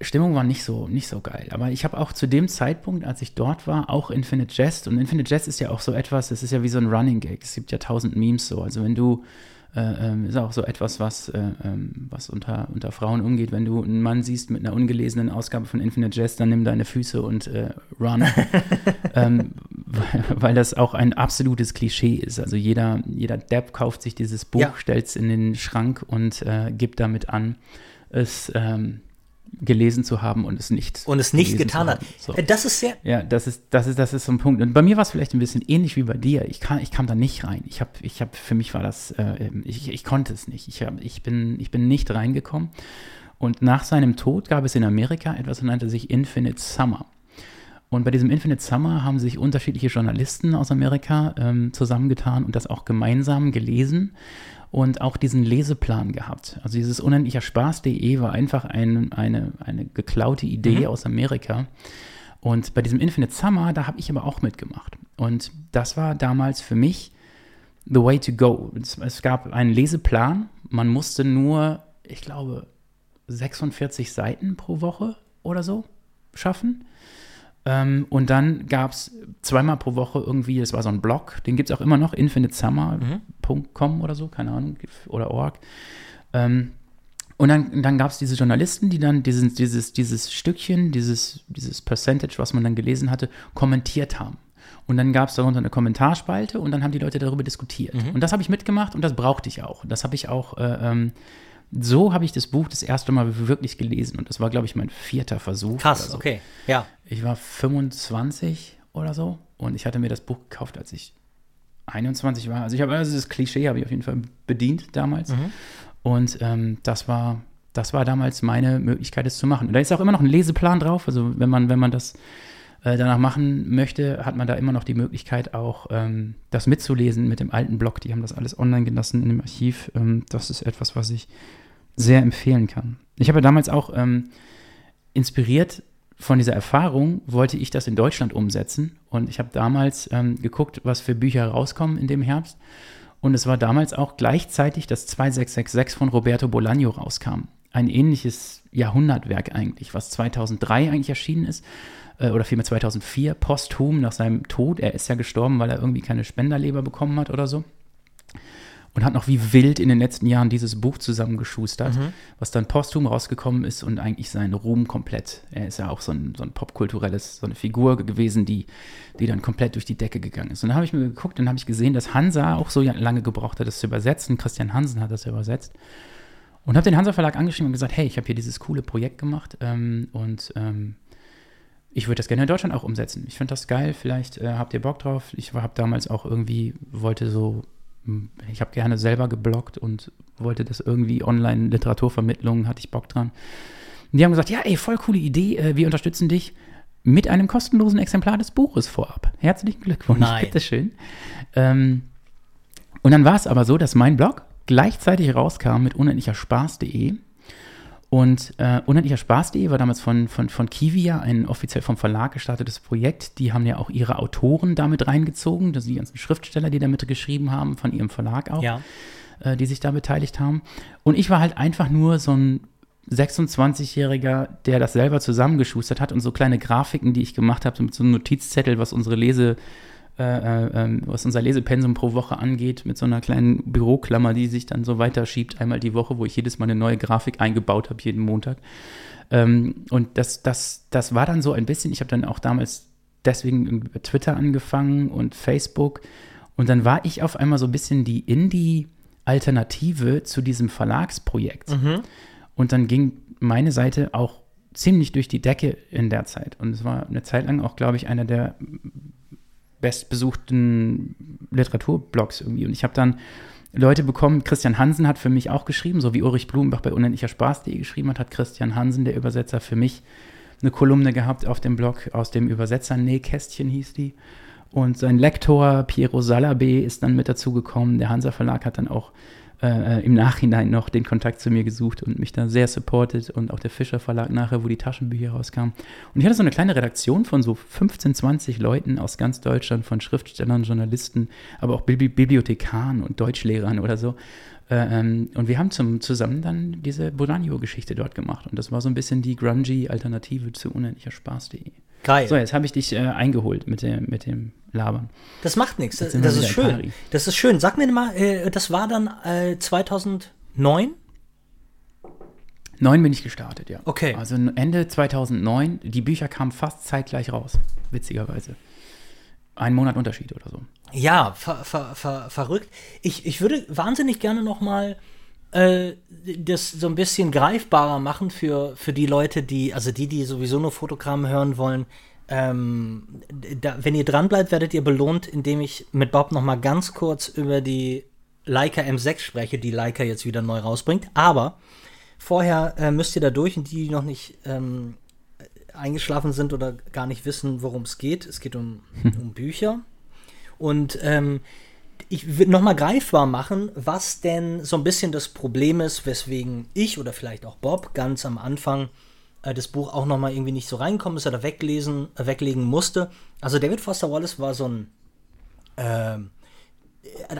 Stimmung war nicht so, nicht so geil. Aber ich habe auch zu dem Zeitpunkt, als ich dort war, auch Infinite Jest. Und Infinite Jest ist ja auch so etwas, es ist ja wie so ein Running Gag. Es gibt ja tausend Memes so. Also wenn du, äh, ähm, ist auch so etwas, was, äh, ähm, was unter, unter Frauen umgeht. Wenn du einen Mann siehst mit einer ungelesenen Ausgabe von Infinite Jest, dann nimm deine Füße und äh, run. ähm, weil, weil das auch ein absolutes Klischee ist. Also jeder, jeder Depp kauft sich dieses Buch, Ja. stellt es in den Schrank und äh, gibt damit an, es ähm, gelesen zu haben und es nicht Und es nicht getan hat. So. Äh, Das ist sehr. Ja, das ist, das ist, das ist so ein Punkt. Und bei mir war es vielleicht ein bisschen ähnlich wie bei dir. Ich kam, ich kam da nicht rein. Ich habe, ich habe, für mich war das, äh, ich, ich konnte es nicht. Ich, hab, ich bin, ich bin nicht reingekommen. Und nach seinem Tod gab es in Amerika etwas, das nannte sich Infinite Summer. Und bei diesem Infinite Summer haben sich unterschiedliche Journalisten aus Amerika ähm, zusammengetan und das auch gemeinsam gelesen und auch diesen Leseplan gehabt. Also dieses unendlicher Spaß.de war einfach ein, eine, eine geklaute Idee mhm. aus Amerika. Und bei diesem Infinite Summer, da habe ich aber auch mitgemacht. Und das war damals für mich the way to go. Es, es gab einen Leseplan. Man musste nur, ich glaube, 46 Seiten pro Woche oder so schaffen. Ähm, und dann gab es zweimal pro Woche irgendwie, das war so ein Blog, den gibt es auch immer noch, infinitesummer.com mhm. oder so, keine Ahnung, oder org. Ähm, und dann, dann gab es diese Journalisten, die dann dieses, dieses, dieses Stückchen, dieses, dieses Percentage, was man dann gelesen hatte, kommentiert haben. Und dann gab es darunter eine Kommentarspalte und dann haben die Leute darüber diskutiert. Mhm. Und das habe ich mitgemacht und das brauchte ich auch. Das habe ich auch äh, ähm, so habe ich das Buch das erste Mal wirklich gelesen und das war, glaube ich, mein vierter Versuch. Krass, so. okay, ja. Ich war 25 oder so und ich hatte mir das Buch gekauft, als ich 21 war. Also ich habe also das Klischee habe ich auf jeden Fall bedient damals mhm. und ähm, das war das war damals meine Möglichkeit, es zu machen. Und da ist auch immer noch ein Leseplan drauf. Also wenn man wenn man das äh, danach machen möchte, hat man da immer noch die Möglichkeit, auch ähm, das mitzulesen mit dem alten Blog. Die haben das alles online gelassen in dem Archiv. Ähm, das ist etwas, was ich sehr empfehlen kann. Ich habe damals auch ähm, inspiriert von dieser Erfahrung, wollte ich das in Deutschland umsetzen. Und ich habe damals ähm, geguckt, was für Bücher rauskommen in dem Herbst. Und es war damals auch gleichzeitig, dass 2666 von Roberto Bolaño rauskam. Ein ähnliches Jahrhundertwerk eigentlich, was 2003 eigentlich erschienen ist äh, oder vielmehr 2004, posthum nach seinem Tod. Er ist ja gestorben, weil er irgendwie keine Spenderleber bekommen hat oder so. Und hat noch wie wild in den letzten Jahren dieses Buch zusammengeschustert, mhm. was dann posthum rausgekommen ist und eigentlich seinen Ruhm komplett. Er ist ja auch so ein, so ein popkulturelles, so eine Figur gewesen, die, die dann komplett durch die Decke gegangen ist. Und dann habe ich mir geguckt und habe ich gesehen, dass Hansa auch so lange gebraucht hat, das zu übersetzen. Christian Hansen hat das ja übersetzt. Und habe den Hansa Verlag angeschrieben und gesagt, hey, ich habe hier dieses coole Projekt gemacht ähm, und ähm, ich würde das gerne in Deutschland auch umsetzen. Ich finde das geil, vielleicht äh, habt ihr Bock drauf. Ich habe damals auch irgendwie, wollte so, hm, ich habe gerne selber gebloggt und wollte das irgendwie online, Literaturvermittlung, hatte ich Bock dran. Und die haben gesagt, ja, ey, voll coole Idee, äh, wir unterstützen dich mit einem kostenlosen Exemplar des Buches vorab. Herzlichen Glückwunsch, Nein. bitteschön. Ähm, und dann war es aber so, dass mein Blog gleichzeitig rauskam mit unendlicher Spaß.de und äh, Unendlicher Spaß.de war damals von, von, von Kivia ein offiziell vom Verlag gestartetes Projekt. Die haben ja auch ihre Autoren damit reingezogen, das sind die ganzen Schriftsteller, die damit geschrieben haben, von ihrem Verlag auch, ja. äh, die sich da beteiligt haben. Und ich war halt einfach nur so ein 26-Jähriger, der das selber zusammengeschustert hat und so kleine Grafiken, die ich gemacht habe, mit so einem Notizzettel, was unsere Lese- was unser Lesepensum pro Woche angeht, mit so einer kleinen Büroklammer, die sich dann so weiterschiebt, einmal die Woche, wo ich jedes Mal eine neue Grafik eingebaut habe, jeden Montag. Ähm, und das, das, das war dann so ein bisschen, ich habe dann auch damals deswegen über Twitter angefangen und Facebook. Und dann war ich auf einmal so ein bisschen die Indie-Alternative zu diesem Verlagsprojekt. Mhm. Und dann ging meine Seite auch ziemlich durch die Decke in der Zeit. Und es war eine Zeit lang auch, glaube ich, einer der bestbesuchten Literaturblogs irgendwie. Und ich habe dann Leute bekommen, Christian Hansen hat für mich auch geschrieben, so wie Ulrich Blumenbach bei unendlicher Spaß.de geschrieben hat, hat Christian Hansen, der Übersetzer, für mich eine Kolumne gehabt auf dem Blog aus dem Übersetzer Nähkästchen hieß die. Und sein Lektor Piero Salabe ist dann mit dazu gekommen. Der Hansa Verlag hat dann auch äh, im Nachhinein noch den Kontakt zu mir gesucht und mich da sehr supportet und auch der Fischer Verlag nachher, wo die Taschenbücher rauskamen. Und ich hatte so eine kleine Redaktion von so 15, 20 Leuten aus ganz Deutschland, von Schriftstellern, Journalisten, aber auch Bibliothekaren und Deutschlehrern oder so. Äh, ähm, und wir haben zum, zusammen dann diese Bolanio-Geschichte dort gemacht. Und das war so ein bisschen die grungy Alternative zu unendlicher Spaß.de. Geil. So, jetzt habe ich dich äh, eingeholt mit, der, mit dem Labern. Das macht nichts. Das, das ist schön. Das ist schön. Sag mir mal, äh, das war dann äh, 2009? Neun bin ich gestartet, ja. Okay. Also Ende 2009. Die Bücher kamen fast zeitgleich raus, witzigerweise. Ein Monat Unterschied oder so. Ja, ver, ver, ver, verrückt. Ich, ich würde wahnsinnig gerne noch mal äh, das so ein bisschen greifbarer machen für, für die Leute, die, also die, die sowieso nur Fotogramme hören wollen. Ähm, da, wenn ihr dran bleibt, werdet ihr belohnt, indem ich mit Bob noch mal ganz kurz über die Leica M6 spreche, die Leica jetzt wieder neu rausbringt. Aber vorher äh, müsst ihr da durch und die, die noch nicht ähm, eingeschlafen sind oder gar nicht wissen, worum es geht. Es geht um, um Bücher. Und ähm, ich will nochmal greifbar machen, was denn so ein bisschen das Problem ist, weswegen ich oder vielleicht auch Bob ganz am Anfang äh, das Buch auch nochmal irgendwie nicht so reinkommen ist oder weglesen, äh, weglegen musste. Also David Foster Wallace war so ein äh,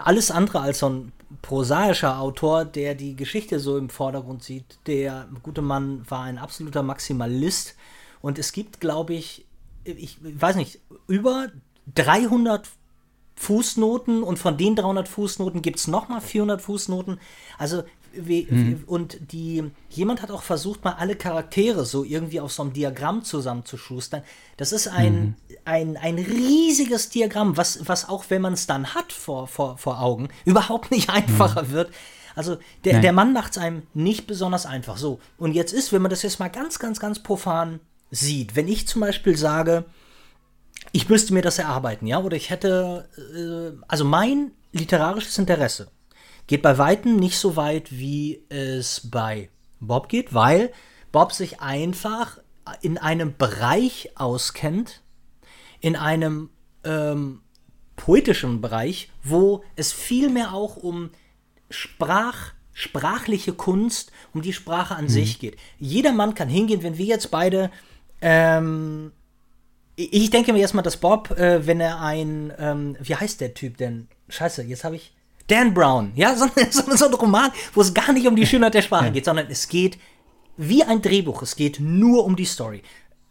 alles andere als so ein prosaischer Autor, der die Geschichte so im Vordergrund sieht. Der gute Mann war ein absoluter Maximalist und es gibt, glaube ich, ich weiß nicht, über 300 Fußnoten und von den 300 Fußnoten gibt es nochmal 400 Fußnoten. Also mhm. und die jemand hat auch versucht mal alle Charaktere so irgendwie auf so einem Diagramm zusammenzuschustern. Das ist ein, mhm. ein, ein riesiges Diagramm, was, was auch wenn man es dann hat vor, vor, vor Augen, überhaupt nicht einfacher mhm. wird. Also der, der Mann macht es einem nicht besonders einfach. So, und jetzt ist, wenn man das jetzt mal ganz, ganz, ganz profan sieht, wenn ich zum Beispiel sage, ich müsste mir das erarbeiten, ja, oder ich hätte, äh, also mein literarisches Interesse geht bei weitem nicht so weit, wie es bei Bob geht, weil Bob sich einfach in einem Bereich auskennt, in einem ähm, poetischen Bereich, wo es vielmehr auch um Sprach, sprachliche Kunst, um die Sprache an mhm. sich geht. Jeder Mann kann hingehen, wenn wir jetzt beide ähm, ich denke mir erstmal, dass Bob, äh, wenn er ein, ähm, wie heißt der Typ denn? Scheiße, jetzt habe ich. Dan Brown, ja, so, so, so, ein Roman, wo es gar nicht um die Schönheit der Sprache geht, sondern es geht wie ein Drehbuch, es geht nur um die Story.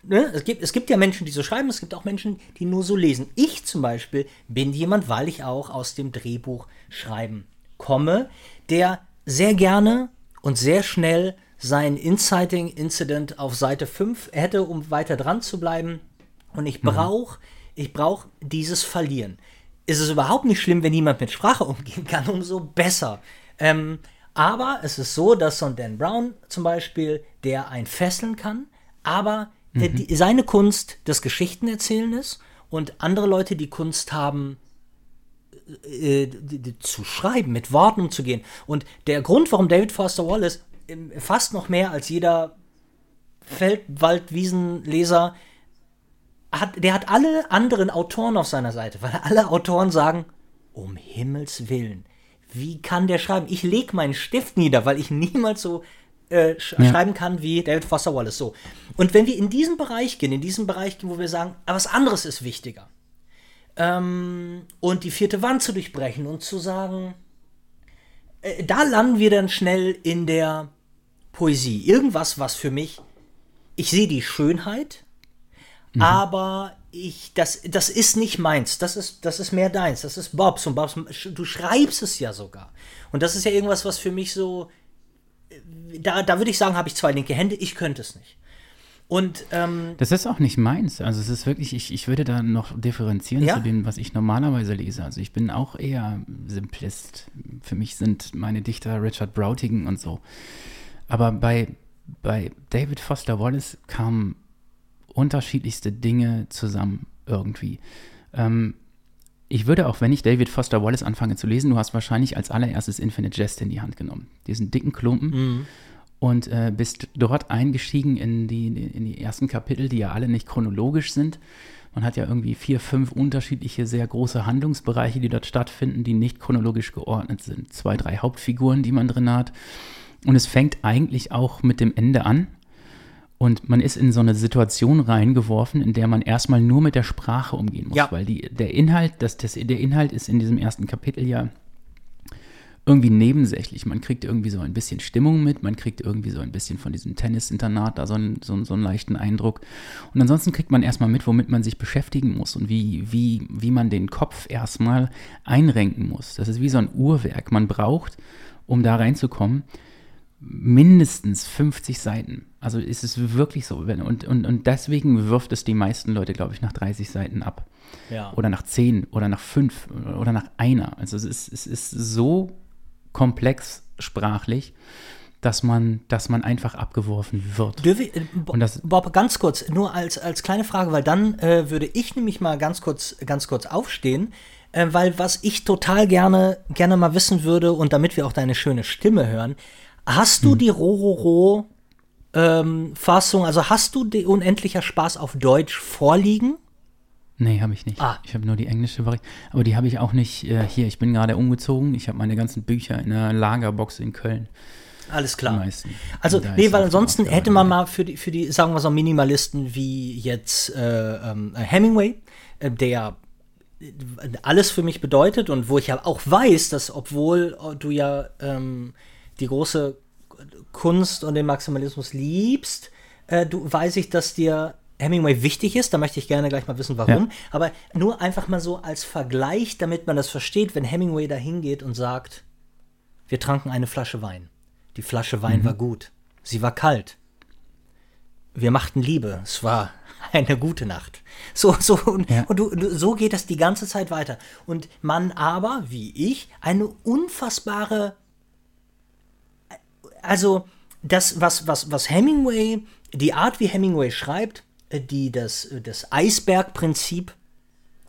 Ne? Es, gibt, es gibt ja Menschen, die so schreiben, es gibt auch Menschen, die nur so lesen. Ich zum Beispiel bin jemand, weil ich auch aus dem Drehbuch schreiben komme, der sehr gerne und sehr schnell sein Inciting Incident auf Seite 5 hätte, um weiter dran zu bleiben, und ich brauche, mhm. ich brauche dieses Verlieren. Ist es überhaupt nicht schlimm, wenn niemand mit Sprache umgehen kann, umso besser. Ähm, aber es ist so, dass so ein Dan Brown zum Beispiel, der ein fesseln kann, aber mhm. die, seine Kunst das Geschichtenerzählen ist und andere Leute die Kunst haben, äh, die, zu schreiben, mit Worten umzugehen. Und der Grund, warum David Foster Wallace fast noch mehr als jeder Feldwaldwiesenleser hat, der hat alle anderen Autoren auf seiner Seite, weil alle Autoren sagen, um Himmels Willen, wie kann der schreiben? Ich lege meinen Stift nieder, weil ich niemals so äh, sch ja. schreiben kann wie David Foster Wallace. So. Und wenn wir in diesen Bereich gehen, in diesen Bereich gehen, wo wir sagen, aber was anderes ist wichtiger, ähm, und die vierte Wand zu durchbrechen und zu sagen, äh, da landen wir dann schnell in der Poesie. Irgendwas, was für mich, ich sehe die Schönheit, Mhm. Aber ich, das, das ist nicht meins. Das ist, das ist mehr deins. Das ist Bobs. Und Bobs, du schreibst es ja sogar. Und das ist ja irgendwas, was für mich so. Da, da würde ich sagen, habe ich zwei linke Hände. Ich könnte es nicht. Und ähm, das ist auch nicht meins. Also es ist wirklich, ich, ich würde da noch differenzieren ja? zu dem, was ich normalerweise lese. Also ich bin auch eher Simplist. Für mich sind meine Dichter Richard Brautigan und so. Aber bei, bei David Foster Wallace kam unterschiedlichste Dinge zusammen irgendwie. Ähm, ich würde auch, wenn ich David Foster Wallace anfange zu lesen, du hast wahrscheinlich als allererstes Infinite Jest in die Hand genommen. Diesen dicken Klumpen. Mhm. Und äh, bist dort eingestiegen in die, in die ersten Kapitel, die ja alle nicht chronologisch sind. Man hat ja irgendwie vier, fünf unterschiedliche, sehr große Handlungsbereiche, die dort stattfinden, die nicht chronologisch geordnet sind. Zwei, drei Hauptfiguren, die man drin hat. Und es fängt eigentlich auch mit dem Ende an. Und man ist in so eine Situation reingeworfen, in der man erstmal nur mit der Sprache umgehen muss. Ja. Weil die, der Inhalt, das, das, der Inhalt ist in diesem ersten Kapitel ja irgendwie nebensächlich. Man kriegt irgendwie so ein bisschen Stimmung mit, man kriegt irgendwie so ein bisschen von diesem Tennisinternat da so einen, so, so einen leichten Eindruck. Und ansonsten kriegt man erstmal mit, womit man sich beschäftigen muss und wie, wie, wie man den Kopf erstmal einrenken muss. Das ist wie so ein Uhrwerk. Man braucht, um da reinzukommen, mindestens 50 Seiten. Also ist es wirklich so. Und, und, und deswegen wirft es die meisten Leute, glaube ich, nach 30 Seiten ab. Ja. Oder nach 10 oder nach 5 oder nach einer. Also es ist, es ist so komplex sprachlich, dass man, dass man einfach abgeworfen wird. Dürfe ich, äh, und das, Bob, ganz kurz, nur als, als kleine Frage, weil dann äh, würde ich nämlich mal ganz kurz, ganz kurz aufstehen, äh, weil was ich total gerne, gerne mal wissen würde und damit wir auch deine schöne Stimme hören, Hast du die Rororo ähm, Fassung, also hast du die Unendlicher Spaß auf Deutsch vorliegen? Nee, habe ich nicht. Ah. Ich habe nur die englische Variante. Aber die habe ich auch nicht äh, hier. Ich bin gerade umgezogen. Ich habe meine ganzen Bücher in einer Lagerbox in Köln. Alles klar. Also, nee, weil ansonsten hätte man mal für die, für die, sagen wir so, Minimalisten wie jetzt äh, ähm, Hemingway, äh, der äh, alles für mich bedeutet und wo ich ja auch weiß, dass obwohl du ja ähm, die große Kunst und den Maximalismus liebst, äh, du weiß ich, dass dir Hemingway wichtig ist. Da möchte ich gerne gleich mal wissen, warum. Ja. Aber nur einfach mal so als Vergleich, damit man das versteht, wenn Hemingway da hingeht und sagt, wir tranken eine Flasche Wein. Die Flasche Wein war gut. Sie war kalt. Wir machten Liebe. Es war eine gute Nacht. So, so, und, Ja. und du, du, so geht das die ganze Zeit weiter. Und man aber, wie ich, eine unfassbare, also das, was, was, was Hemingway, die Art, wie Hemingway schreibt, äh, die das, äh, das Eisbergprinzip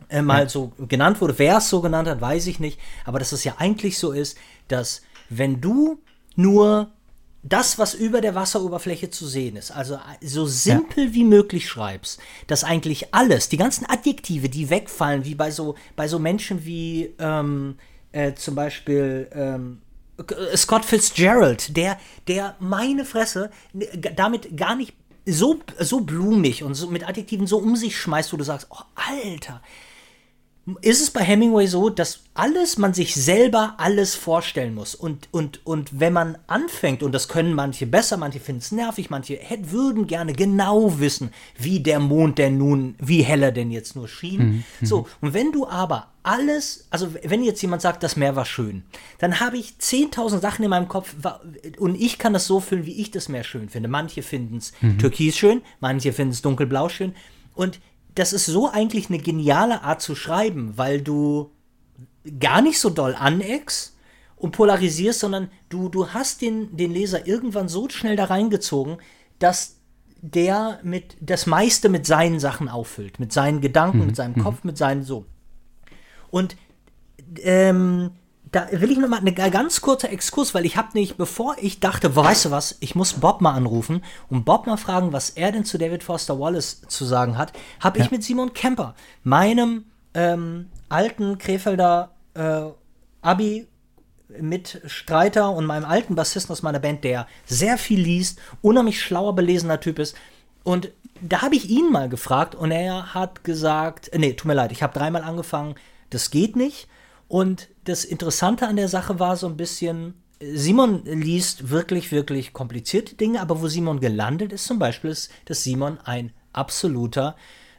äh, mal so genannt wurde. Wer es so genannt hat, weiß ich nicht. Aber dass es ja eigentlich so ist, dass wenn du nur das, was über der Wasseroberfläche zu sehen ist, also so simpel wie möglich schreibst, dass eigentlich alles, die ganzen Adjektive, die wegfallen, wie bei so, bei so Menschen wie ähm, äh, zum Beispiel ähm, Scott Fitzgerald, der, der meine Fresse n- g- damit gar nicht so, so blumig und so mit Adjektiven so um sich schmeißt, wo du sagst, oh, Alter, ist es bei Hemingway so, dass alles, man sich selber alles vorstellen muss. Und, und, und wenn man anfängt, und das können manche besser, manche finden es nervig, manche hätt, würden gerne genau wissen, wie der Mond denn nun, wie hell er denn jetzt nur schien. So, und wenn du aber alles, also wenn jetzt jemand sagt, das Meer war schön, dann habe ich 10.000 Sachen in meinem Kopf und ich kann das so füllen, wie ich das Meer schön finde. Manche finden es türkis schön, manche finden es dunkelblau schön. Und das ist so eigentlich eine geniale Art zu schreiben, weil du gar nicht so doll aneckst und polarisierst, sondern du, du hast den, den Leser irgendwann so schnell da reingezogen, dass der mit das meiste mit seinen Sachen auffüllt, mit seinen Gedanken, mit seinem Kopf, mit seinen so. Und ähm, da will ich noch mal eine ganz kurze Exkurs, weil ich habe nicht, bevor ich dachte, weißt du was, ich muss Bob mal anrufen und Bob mal fragen, was er denn zu David Foster Wallace zu sagen hat, habe ich mit Simon Kemper, meinem ähm, alten Krefelder äh, Abi Mitstreiter und meinem alten Bassisten aus meiner Band, der sehr viel liest, unheimlich schlauer, belesener Typ ist. Und da habe ich ihn mal gefragt und er hat gesagt, äh, nee, tut mir leid, ich habe dreimal angefangen, das geht nicht. Und das Interessante an der Sache war so ein bisschen, Simon liest wirklich, wirklich komplizierte Dinge, aber wo Simon gelandet ist zum Beispiel, ist, dass Simon ein absoluter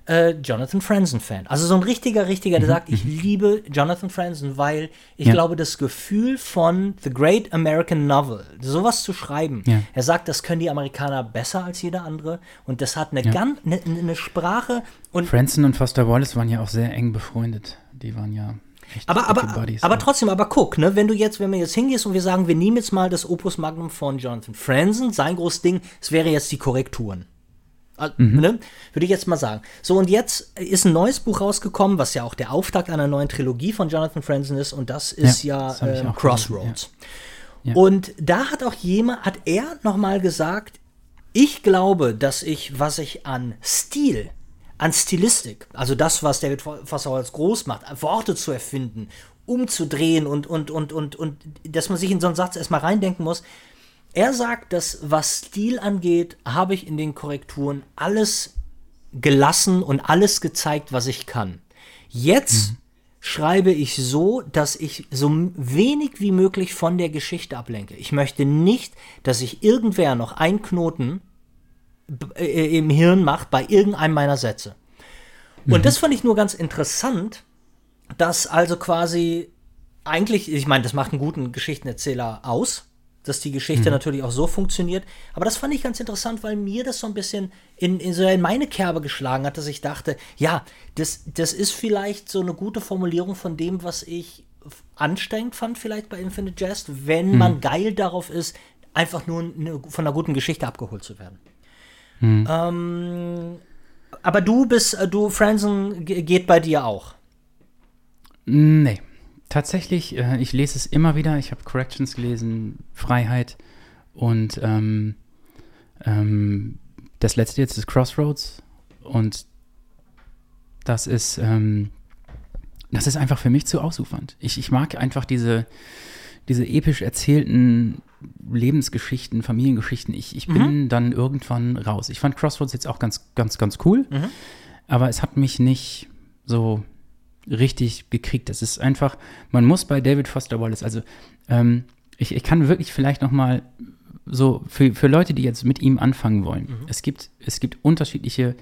äh, Jonathan Franzen-Fan. Also so ein richtiger, richtiger, der sagt, ich liebe Jonathan Franzen, weil ich Ja. glaube, das Gefühl von The Great American Novel, sowas zu schreiben, Ja. er sagt, das können die Amerikaner besser als jeder andere und das hat eine Ja. ganz, eine, eine Sprache und Franson und Foster Wallace waren ja auch sehr eng befreundet. Die waren ja echt Aber, aber, aber ja. trotzdem, aber guck, ne, wenn du jetzt, wenn wir jetzt hingehst und wir sagen, wir nehmen jetzt mal das Opus Magnum von Jonathan Franzen, sein großes Ding, es wäre jetzt die Korrekturen. Mhm. Ne? Würde ich jetzt mal sagen. So, und jetzt ist ein neues Buch rausgekommen, was ja auch der Auftakt einer neuen Trilogie von Jonathan Franzen ist, und das ist Ja, ja, das auch Crossroads. Ja. Und da hat auch jemand, hat er nochmal gesagt, ich glaube, dass ich, was ich an Stil, an Stilistik, also das, was David Foster als groß macht, Worte zu erfinden, umzudrehen und, und, und, und, und, dass man sich in so einen Satz erstmal reindenken muss. Er sagt, dass was Stil angeht, habe ich in den Korrekturen alles gelassen und alles gezeigt, was ich kann. Jetzt schreibe ich so, dass ich so wenig wie möglich von der Geschichte ablenke. Ich möchte nicht, dass sich irgendwer noch einen Knoten äh, im Hirn macht bei irgendeinem meiner Sätze. Und das fand ich nur ganz interessant, dass also quasi eigentlich, ich meine, das macht einen guten Geschichtenerzähler aus, dass die Geschichte natürlich auch so funktioniert. Aber das fand ich ganz interessant, weil mir das so ein bisschen in, in, so in meine Kerbe geschlagen hat, dass ich dachte, ja, das, das ist vielleicht so eine gute Formulierung von dem, was ich anstrengend fand, vielleicht bei Infinite Jest, wenn man geil darauf ist, einfach nur eine, von einer guten Geschichte abgeholt zu werden. Ähm, aber du bist, äh, du, Franzen, ge- geht bei dir auch. Nee. Tatsächlich, äh, ich lese es immer wieder. Ich habe Corrections gelesen, Freiheit. Und ähm, ähm, das letzte jetzt ist Crossroads. Und das ist, ähm, das ist einfach für mich zu ausufernd. Ich, ich mag einfach diese, diese episch erzählten Lebensgeschichten, Familiengeschichten. Ich, ich bin dann irgendwann raus. Ich fand Crossroads jetzt auch ganz, ganz, ganz cool. Aber es hat mich nicht so richtig gekriegt. Das ist einfach, man muss bei David Foster Wallace, also ähm, ich, ich kann wirklich vielleicht noch mal so für, für Leute, die jetzt mit ihm anfangen wollen. Es gibt, es gibt unterschiedliche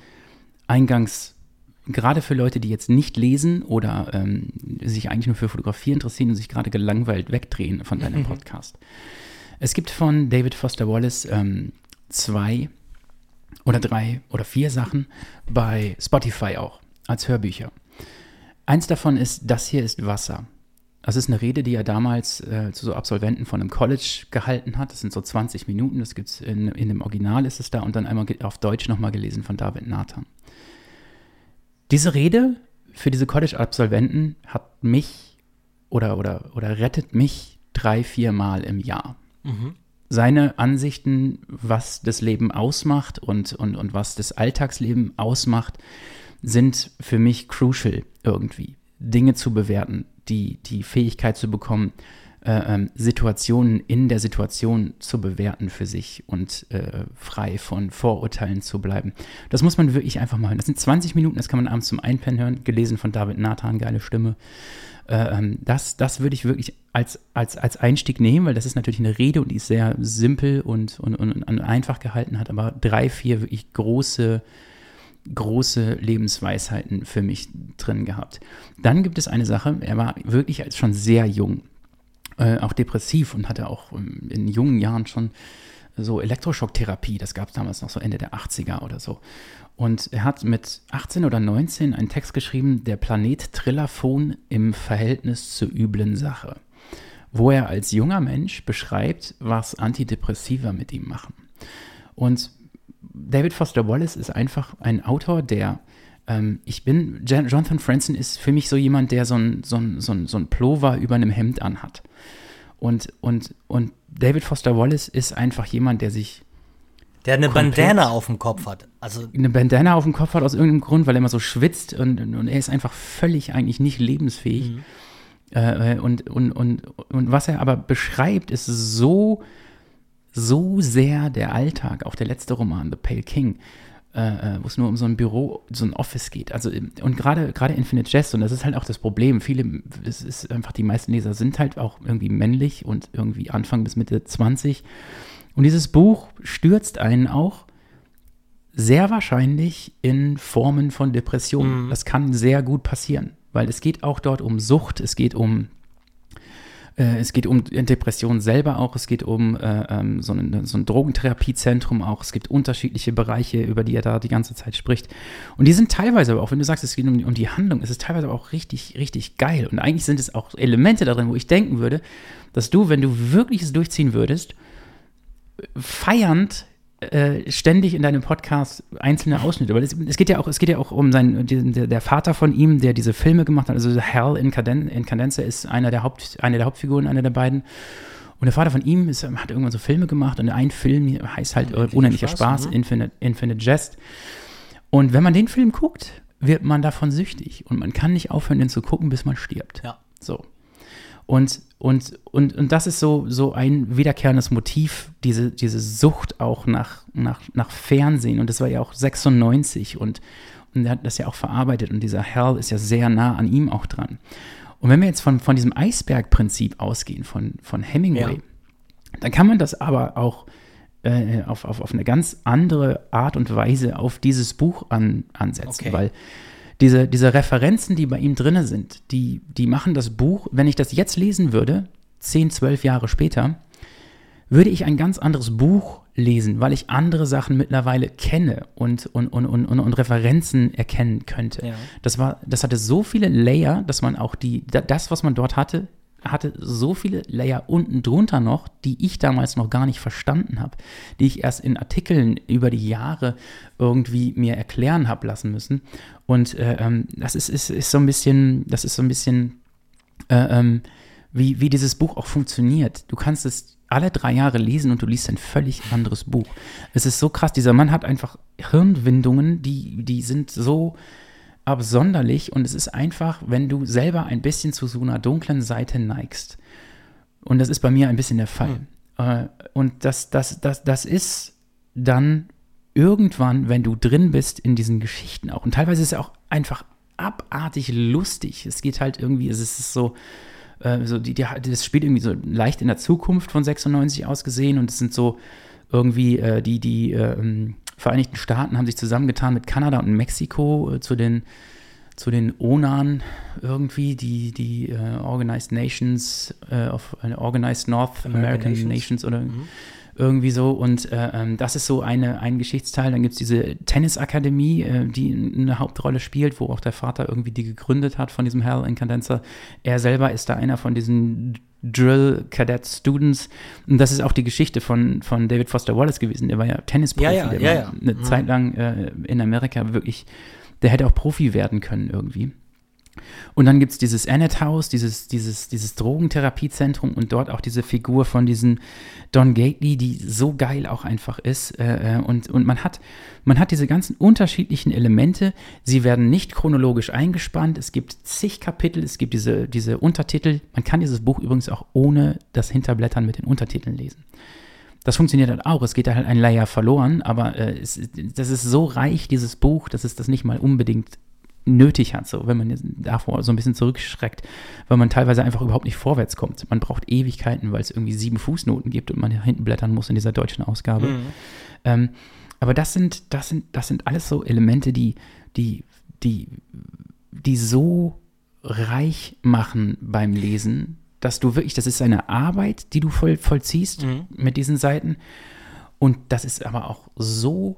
Eingangs, gerade für Leute, die jetzt nicht lesen oder ähm, sich eigentlich nur für Fotografie interessieren und sich gerade gelangweilt wegdrehen von deinem Podcast. Es gibt von David Foster Wallace ähm, zwei oder drei oder vier Sachen bei Spotify auch als Hörbücher. Eins davon ist, das hier ist Wasser. Das ist eine Rede, die er damals äh, zu so Absolventen von einem College gehalten hat. Das sind so 20 Minuten, das gibt es in, in dem Original ist es da und dann einmal auf Deutsch nochmal gelesen von David Nathan. Diese Rede für diese College-Absolventen hat mich oder, oder, oder rettet mich drei, vier Mal im Jahr. Seine Ansichten, was das Leben ausmacht und, und, und was das Alltagsleben ausmacht, sind für mich crucial irgendwie. Dinge zu bewerten, die, die Fähigkeit zu bekommen, äh, ähm, Situationen in der Situation zu bewerten für sich und äh, frei von Vorurteilen zu bleiben. Das muss man wirklich einfach mal. Das sind 20 Minuten, das kann man abends zum Einpennen hören, gelesen von David Nathan, geile Stimme. Äh, ähm, das, das würde ich wirklich als, als, als Einstieg nehmen, weil das ist natürlich eine Rede und die ist sehr simpel und, und, und, einfach gehalten, hat aber drei, vier wirklich große große Lebensweisheiten für mich drin gehabt. Dann gibt es eine Sache, er war wirklich als schon sehr jung, äh, auch depressiv und hatte auch ähm, in jungen Jahren schon so Elektroschocktherapie, das gab es damals noch so Ende der 80er oder so. Und er hat mit 18 oder 19 einen Text geschrieben, der Planet Trillaphon im Verhältnis zur üblen Sache, wo er als junger Mensch beschreibt, was Antidepressiva mit ihm machen. Und David Foster Wallace ist einfach ein Autor, der ähm, ich bin, Jonathan Franzen ist für mich so jemand, der so ein, so ein, so ein, so ein Pullover über einem Hemd anhat. Und, und, und David Foster Wallace ist einfach jemand, der sich Der eine. Bandana auf dem Kopf hat. Also, eine Bandana auf dem Kopf hat aus irgendeinem Grund, weil er immer so schwitzt und, und er ist einfach völlig eigentlich nicht lebensfähig. Äh, und, und, und, und was er aber beschreibt, ist so, so sehr der Alltag, auch der letzte Roman, The Pale King, äh, äh, wo es nur um so ein Büro, so ein Office geht. Also, und gerade gerade Infinite Jest, und das ist halt auch das Problem, viele, es ist einfach, die meisten Leser sind halt auch irgendwie männlich und irgendwie Anfang bis Mitte 20. Und dieses Buch stürzt einen auch sehr wahrscheinlich in Formen von Depressionen. Das kann sehr gut passieren, weil es geht auch dort um Sucht, es geht um äh, es geht um Depressionen selber auch, es geht um äh, ähm, so, ein, so ein Drogentherapiezentrum auch, es gibt unterschiedliche Bereiche, über die er da die ganze Zeit spricht. Und die sind teilweise aber auch, wenn du sagst, es geht um, um die Handlung, es ist teilweise aber auch richtig, richtig geil. Und eigentlich sind es auch Elemente darin, wo ich denken würde, dass du, wenn du wirklich es durchziehen würdest, feiernd äh, ständig in deinem Podcast einzelne Ausschnitte, weil es, es geht ja auch, es geht ja auch um seinen, den- der, Vater von ihm, der diese Filme gemacht hat, also Hell in, Caden, in Cadenza ist einer der Haupt, eine der Hauptfiguren, einer der beiden. Und der Vater von ihm ist, hat irgendwann so Filme gemacht und ein Film heißt halt Unendlicher Unendlicher Spaß, Spaß, mhm. Infinite, Infinite Jest. Und wenn man den Film guckt, wird man davon süchtig und man kann nicht aufhören, den zu gucken, bis man stirbt. ja. So. Und, und, und, und das ist so, so ein wiederkehrendes Motiv, diese, diese Sucht auch nach, nach, nach Fernsehen. Und das war ja auch 96 und, und er hat das ja auch verarbeitet. Und dieser Hell ist ja sehr nah an ihm auch dran. Und wenn wir jetzt von, von diesem Eisbergprinzip ausgehen, von, von Hemingway, Ja. dann kann man das aber auch äh, auf, auf, auf eine ganz andere Art und Weise auf dieses Buch an, ansetzen, Okay. weil diese, diese Referenzen, die bei ihm drin sind, die, die machen das Buch, wenn ich das jetzt lesen würde, 10, 12 Jahre später, würde ich ein ganz anderes Buch lesen, weil ich andere Sachen mittlerweile kenne und, und, und, und, und, Referenzen erkennen könnte. Ja. Das, war, das hatte so viele Layer, dass man auch die, da- das, was man dort hatte, hatte so viele Layer unten drunter noch, die ich damals noch gar nicht verstanden habe, die ich erst in Artikeln über die Jahre irgendwie mir erklären habe lassen müssen. Und äh, ähm, das ist, ist, ist so ein bisschen, das ist so ein bisschen äh, ähm, wie, wie dieses Buch auch funktioniert. Du kannst es alle drei Jahre lesen und du liest ein völlig anderes Buch. Es ist so krass, dieser Mann hat einfach Hirnwindungen, die, die sind so absonderlich und es ist einfach, wenn du selber ein bisschen zu so einer dunklen Seite neigst. Und das ist bei mir ein bisschen der Fall. Mhm. Und das, das, das, das ist dann irgendwann, wenn du drin bist in diesen Geschichten auch. Und teilweise ist es auch einfach abartig lustig. Es geht halt irgendwie, es ist so, äh, so die, die, das spielt irgendwie so leicht in der Zukunft von 96 aus gesehen und es sind so irgendwie äh, die, die äh, Vereinigten Staaten haben sich zusammengetan mit Kanada und Mexiko äh, zu den zu den ONAN irgendwie, die, die uh, Organized Nations, uh, of uh, Organized North American, American Nations. Nations, oder mhm irgendwie so. Und äh, ähm, das ist so eine, ein Geschichtsteil. Dann gibt es diese Tennisakademie, äh, die eine Hauptrolle spielt, wo auch der Vater irgendwie die gegründet hat von diesem Hell Incandenza. Er selber ist da einer von diesen Drill Cadet Students. Und das ist auch die Geschichte von, von David Foster Wallace gewesen. Der war ja Tennisprofi. Ja, ja, der ja, war eine mhm. Zeit lang äh, in Amerika wirklich, der hätte auch Profi werden können irgendwie. Und dann gibt es dieses Annette House, dieses, dieses, dieses Drogentherapiezentrum und dort auch diese Figur von diesem Don Gately, die so geil auch einfach ist. Äh, äh, und und man, hat, man hat diese ganzen unterschiedlichen Elemente. Sie werden nicht chronologisch eingespannt. Es gibt zig Kapitel, es gibt diese, diese Untertitel. Man kann dieses Buch übrigens auch ohne das Hinterblättern mit den Untertiteln lesen. Das funktioniert halt auch. Es geht da halt ein Layer verloren, aber äh, es, das ist so reich, dieses Buch, dass es das nicht mal unbedingt nötig hat, so wenn man davor so ein bisschen zurückschreckt, weil man teilweise einfach überhaupt nicht vorwärts kommt. Man braucht Ewigkeiten, weil es irgendwie sieben Fußnoten gibt und man hinten blättern muss in dieser deutschen Ausgabe. Mhm. Ähm, aber das sind, das sind, das sind alles so Elemente, die, die, die, die so reich machen beim Lesen, dass du wirklich, das ist eine Arbeit, die du voll, vollziehst mhm. mit diesen Seiten. Und das ist aber auch so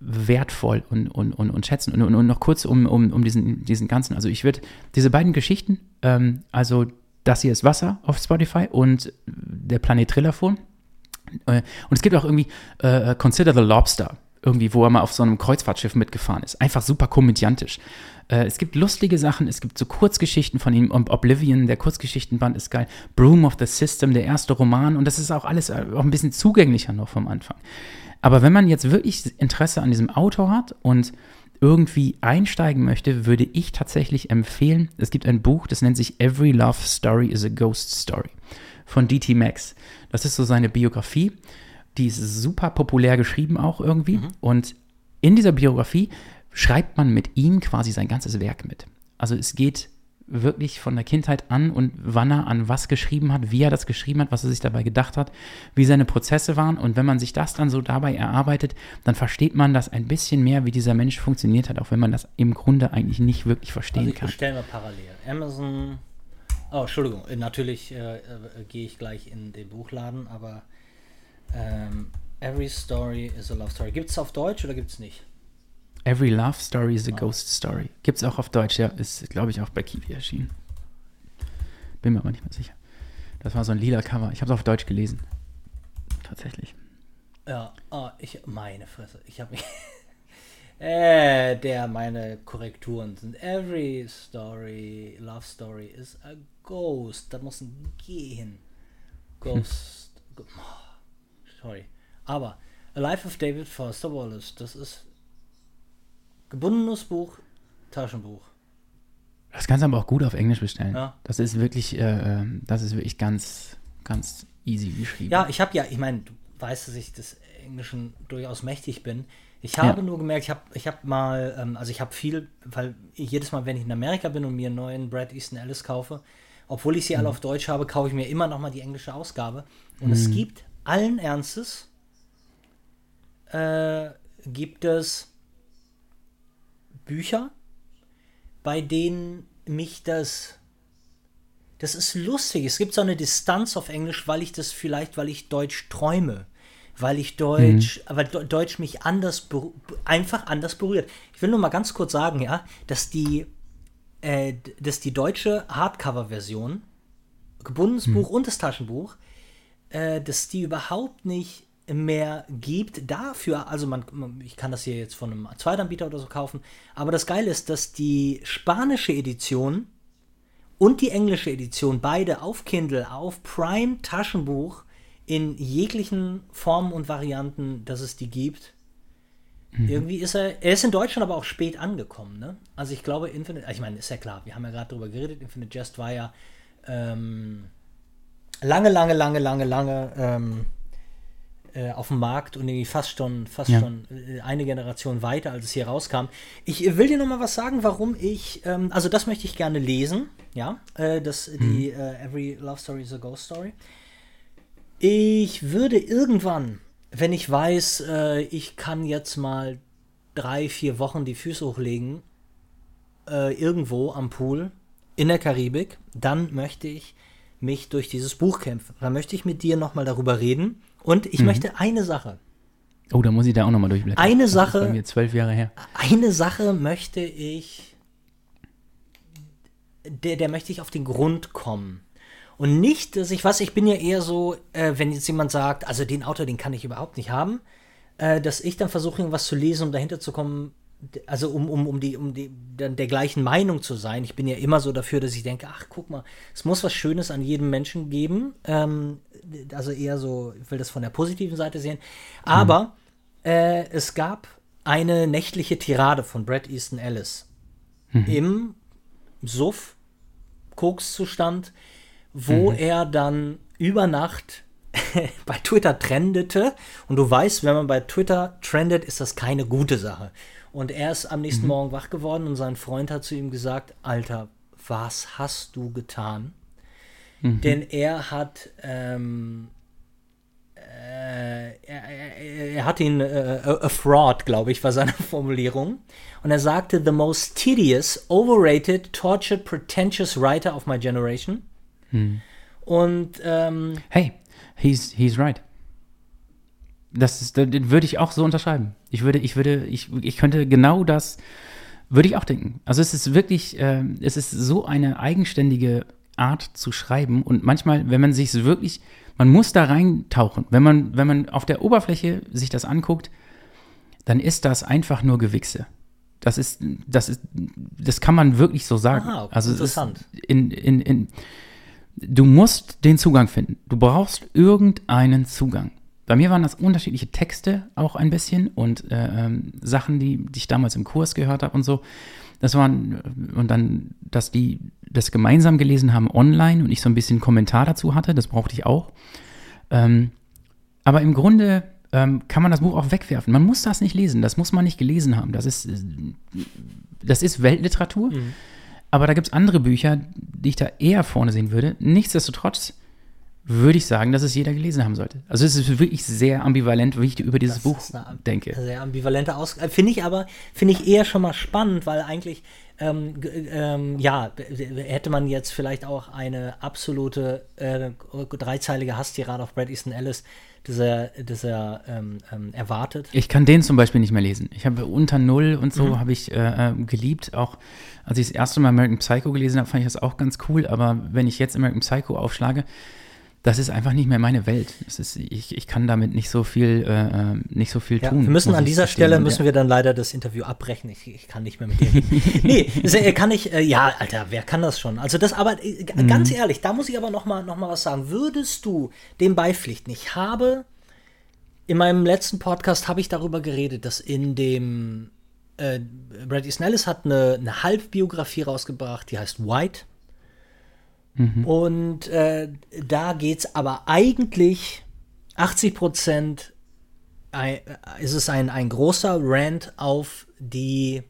wertvoll und, und, und, und schätzen. Und, und, und noch kurz um, um, um diesen, diesen ganzen, also ich würde diese beiden Geschichten, ähm, also das hier ist Wasser auf Spotify und der Planet Trillerphon. Äh, und es gibt auch irgendwie äh, Consider the Lobster, irgendwie, wo er mal auf so einem Kreuzfahrtschiff mitgefahren ist. Einfach super komödiantisch. Äh, es gibt lustige Sachen, es gibt so Kurzgeschichten von ihm. Oblivion, der Kurzgeschichtenband ist geil. Broom of the System, der erste Roman. Und das ist auch alles äh, auch ein bisschen zugänglicher noch vom Anfang. Aber wenn man jetzt wirklich Interesse an diesem Autor hat und irgendwie einsteigen möchte, würde ich tatsächlich empfehlen, es gibt ein Buch, das nennt sich Every Love Story is a Ghost Story von D.T. Max. Das ist so seine Biografie. Die ist super populär geschrieben auch irgendwie. Mhm. Und in dieser Biografie schreibt man mit ihm quasi sein ganzes Werk mit. Also es geht wirklich von der Kindheit an und wann er an was geschrieben hat, wie er das geschrieben hat, was er sich dabei gedacht hat, wie seine Prozesse waren. Und wenn man sich das dann so dabei erarbeitet, dann versteht man das ein bisschen mehr, wie dieser Mensch funktioniert hat, auch wenn man das im Grunde eigentlich nicht wirklich verstehen also ich kann. Stellen wir parallel. Amazon. Oh, Entschuldigung, natürlich äh, äh, gehe ich gleich in den Buchladen, aber ähm, Every Story is a Love Story. Gibt es auf Deutsch oder gibt es nicht? Every Love Story is a Ghost Story. Gibt es auch auf Deutsch, ja. Ist, glaube ich, auch bei Kiwi erschienen. Bin mir aber nicht mehr sicher. Das war so ein lila Cover. Ich habe es auf Deutsch gelesen. Tatsächlich. Ja, oh, ich, meine Fresse. Ich habe mich. äh, der, meine Korrekturen sind. Every story, love story is a ghost. Da muss ein G hin. Ghost. Hm. sorry. Aber A Life of David Foster Wallace, das ist Gebundenes Buch, Taschenbuch. Das kannst du aber auch gut auf Englisch bestellen. Ja. Das ist wirklich, äh, ähm, das ist wirklich ganz, ganz easy geschrieben. Ja, ich habe ja, ich meine, du weißt, dass ich des Englischen durchaus mächtig bin. Ich habe ja. nur gemerkt, ich habe ich hab mal, ähm, also ich habe viel, weil jedes Mal, wenn ich in Amerika bin und mir einen neuen Brad Easton Ellis kaufe, obwohl ich sie mhm. alle auf Deutsch habe, kaufe ich mir immer noch mal die englische Ausgabe. Und mhm. es gibt allen Ernstes, äh, gibt es Bücher, bei denen mich das. Das ist lustig. Es gibt so eine Distanz auf Englisch, weil ich das vielleicht, weil ich Deutsch träume. Weil ich Deutsch, mhm. weil Deutsch mich anders, einfach anders berührt. Ich will nur mal ganz kurz sagen, ja, dass die, äh, dass die deutsche Hardcover-Version, gebundenes mhm. Buch und das Taschenbuch, äh, dass die überhaupt nicht mehr gibt. Dafür, also man, ich kann das hier jetzt von einem Zweitanbieter oder so kaufen, aber das Geile ist, dass die spanische Edition und die englische Edition, beide auf Kindle, auf Prime Taschenbuch in jeglichen Formen und Varianten, dass es die gibt. Mhm. Irgendwie ist er, er ist in Deutschland aber auch spät angekommen, ne? Also ich glaube, Infinite, ich meine, ist ja klar, wir haben ja gerade darüber geredet, Infinite Jest war ja ähm, lange, lange, lange, lange, lange ähm, äh, auf dem Markt und irgendwie fast schon, fast ja. schon äh, eine Generation weiter, als es hier rauskam. Ich will dir noch mal was sagen, warum ich, ähm, also das möchte ich gerne lesen, ja, äh, das, mhm. die äh, Every Love Story is a Ghost Story. Ich würde irgendwann, wenn ich weiß, äh, ich kann jetzt mal drei, vier Wochen die Füße hochlegen, äh, irgendwo am Pool in der Karibik, dann möchte ich mich durch dieses Buch kämpfen. Dann möchte ich mit dir noch mal darüber reden und ich mhm. möchte eine Sache. Oh, da muss ich da auch nochmal durchblättern. Eine das Sache. Ist bei mir zwölf Jahre her. Eine Sache möchte ich. Der, der möchte ich auf den Grund kommen. Und nicht, dass ich was, ich bin ja eher so, äh, wenn jetzt jemand sagt, also den Autor, den kann ich überhaupt nicht haben, äh, dass ich dann versuche, irgendwas zu lesen, um dahinter zu kommen, also um, um, um die, um die, dann der gleichen Meinung zu sein. Ich bin ja immer so dafür, dass ich denke, ach, guck mal, es muss was Schönes an jedem Menschen geben. Ähm, also eher so, ich will das von der positiven Seite sehen. Aber mhm. äh, es gab eine nächtliche Tirade von Brad Easton Ellis mhm. im Suff, Kokszustand, wo mhm. er dann über Nacht bei Twitter trendete. Und du weißt, wenn man bei Twitter trendet, ist das keine gute Sache. Und er ist am nächsten mhm. Morgen wach geworden und sein Freund hat zu ihm gesagt, Alter, was hast du getan? Mhm. Denn er hat ähm, äh, er, er, er, hat ihn äh, a fraud, glaube ich, war seine Formulierung. Und er sagte, the most tedious, overrated, tortured, pretentious writer of my generation. Mhm. Und ähm, hey, he's he's right. Das ist, den würde ich auch so unterschreiben. Ich würde, ich würde, ich, ich könnte genau das, würde ich auch denken. Also es ist wirklich, äh, es ist so eine eigenständige Art zu schreiben und manchmal, wenn man sich wirklich, man muss da reintauchen. Wenn man, wenn man auf der Oberfläche sich das anguckt, dann ist das einfach nur Gewichse. Das ist, das ist, das kann man wirklich so sagen. Aha, also interessant. In, in, in, du musst den Zugang finden. Du brauchst irgendeinen Zugang. Bei mir waren das unterschiedliche Texte auch ein bisschen und äh, ähm, Sachen, die, die ich damals im Kurs gehört habe und so. Das waren, und dann, dass die das gemeinsam gelesen haben online und ich so ein bisschen Kommentar dazu hatte, das brauchte ich auch. Ähm, aber im Grunde ähm, kann man das Buch auch wegwerfen. Man muss das nicht lesen, das muss man nicht gelesen haben. Das ist, das ist Weltliteratur. Mhm. Aber da gibt es andere Bücher, die ich da eher vorne sehen würde. Nichtsdestotrotz würde ich sagen, dass es jeder gelesen haben sollte. Also es ist wirklich sehr ambivalent, wie ich über dieses das Buch denke. Sehr ambivalente Aus äh, finde ich aber finde ich eher schon mal spannend, weil eigentlich ähm, ähm, ja hätte man jetzt vielleicht auch eine absolute äh, dreizeilige Hasstirade auf Brad Easton Ellis dieser, dieser ähm, ähm, erwartet. Ich kann den zum Beispiel nicht mehr lesen. Ich habe unter Null und so mhm. habe ich äh, äh, geliebt. Auch als ich das erste Mal American Psycho gelesen habe, fand ich das auch ganz cool. Aber wenn ich jetzt American Psycho aufschlage, das ist einfach nicht mehr meine Welt. Ist, ich, ich kann damit nicht so viel, äh, äh nicht so viel ja, tun. Wir müssen an dieser Stelle müssen wir dann leider das Interview abbrechen. Ich, ich kann nicht mehr mit dir nee, kann ich, äh, ja, Alter, wer kann das schon? Also das, aber äh, ganz mhm. ehrlich, da muss ich aber noch mal, noch mal was sagen. Würdest du dem beipflichten? Ich habe in meinem letzten Podcast habe ich darüber geredet, dass in dem äh, Brady Snellis hat eine, eine Halbbiografie rausgebracht, die heißt White Mhm. Und äh, da geht es aber eigentlich 80 Prozent äh, ist es ein, ein großer Rant auf die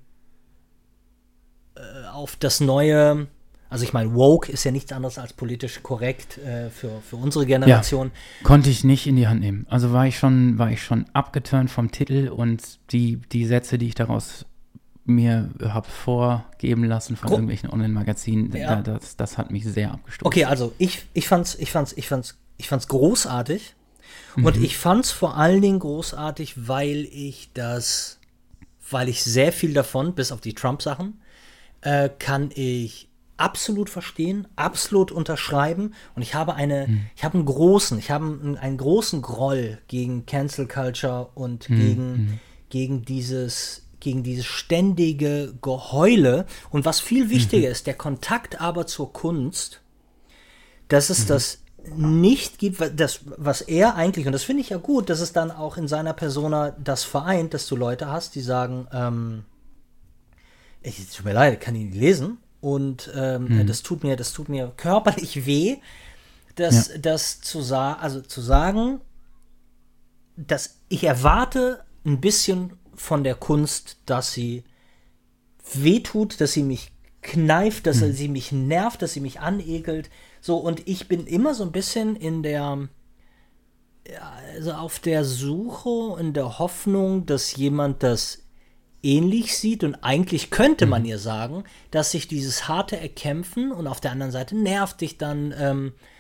äh, auf das neue also ich meine, woke ist ja nichts anderes als politisch korrekt äh, für, für unsere Generation. Ja, konnte ich nicht in die Hand nehmen. Also war ich schon, war ich schon abgeturnt vom Titel und die, die Sätze, die ich daraus mir habe vorgeben lassen von Gro irgendwelchen Online-Magazinen, ja. da, das, das hat mich sehr abgestoßen. Okay, also ich, ich fand's, ich fand's, ich fand's, ich fand's großartig. Mhm. Und ich fand's vor allen Dingen großartig, weil ich das, weil ich sehr viel davon, bis auf die Trump-Sachen, äh, kann ich absolut verstehen, absolut unterschreiben. Und ich habe eine, mhm. ich habe einen großen, ich habe einen, einen, großen Groll gegen Cancel Culture und mhm. gegen, mhm. gegen dieses gegen dieses ständige Geheule. Und was viel wichtiger mhm. ist, der Kontakt aber zur Kunst, dass es mhm. das nicht gibt, das, was er eigentlich, und das finde ich ja gut, dass es dann auch in seiner Persona das vereint, dass du Leute hast, die sagen, ähm, ich, tut mir leid, kann nicht lesen. Und ähm, mhm. das tut mir, das tut mir körperlich weh, das, ja. das zu sagen, also zu sagen, dass ich erwarte ein bisschen von der Kunst, dass sie wehtut, dass sie mich kneift, dass mhm. sie mich nervt, dass sie mich anekelt. So, und ich bin immer so ein bisschen in der, also auf der Suche, in der Hoffnung, dass jemand das ähnlich sieht und eigentlich könnte man mhm. ihr sagen, dass sich dieses harte Erkämpfen und auf der anderen Seite nervt dich dann ähm, äh,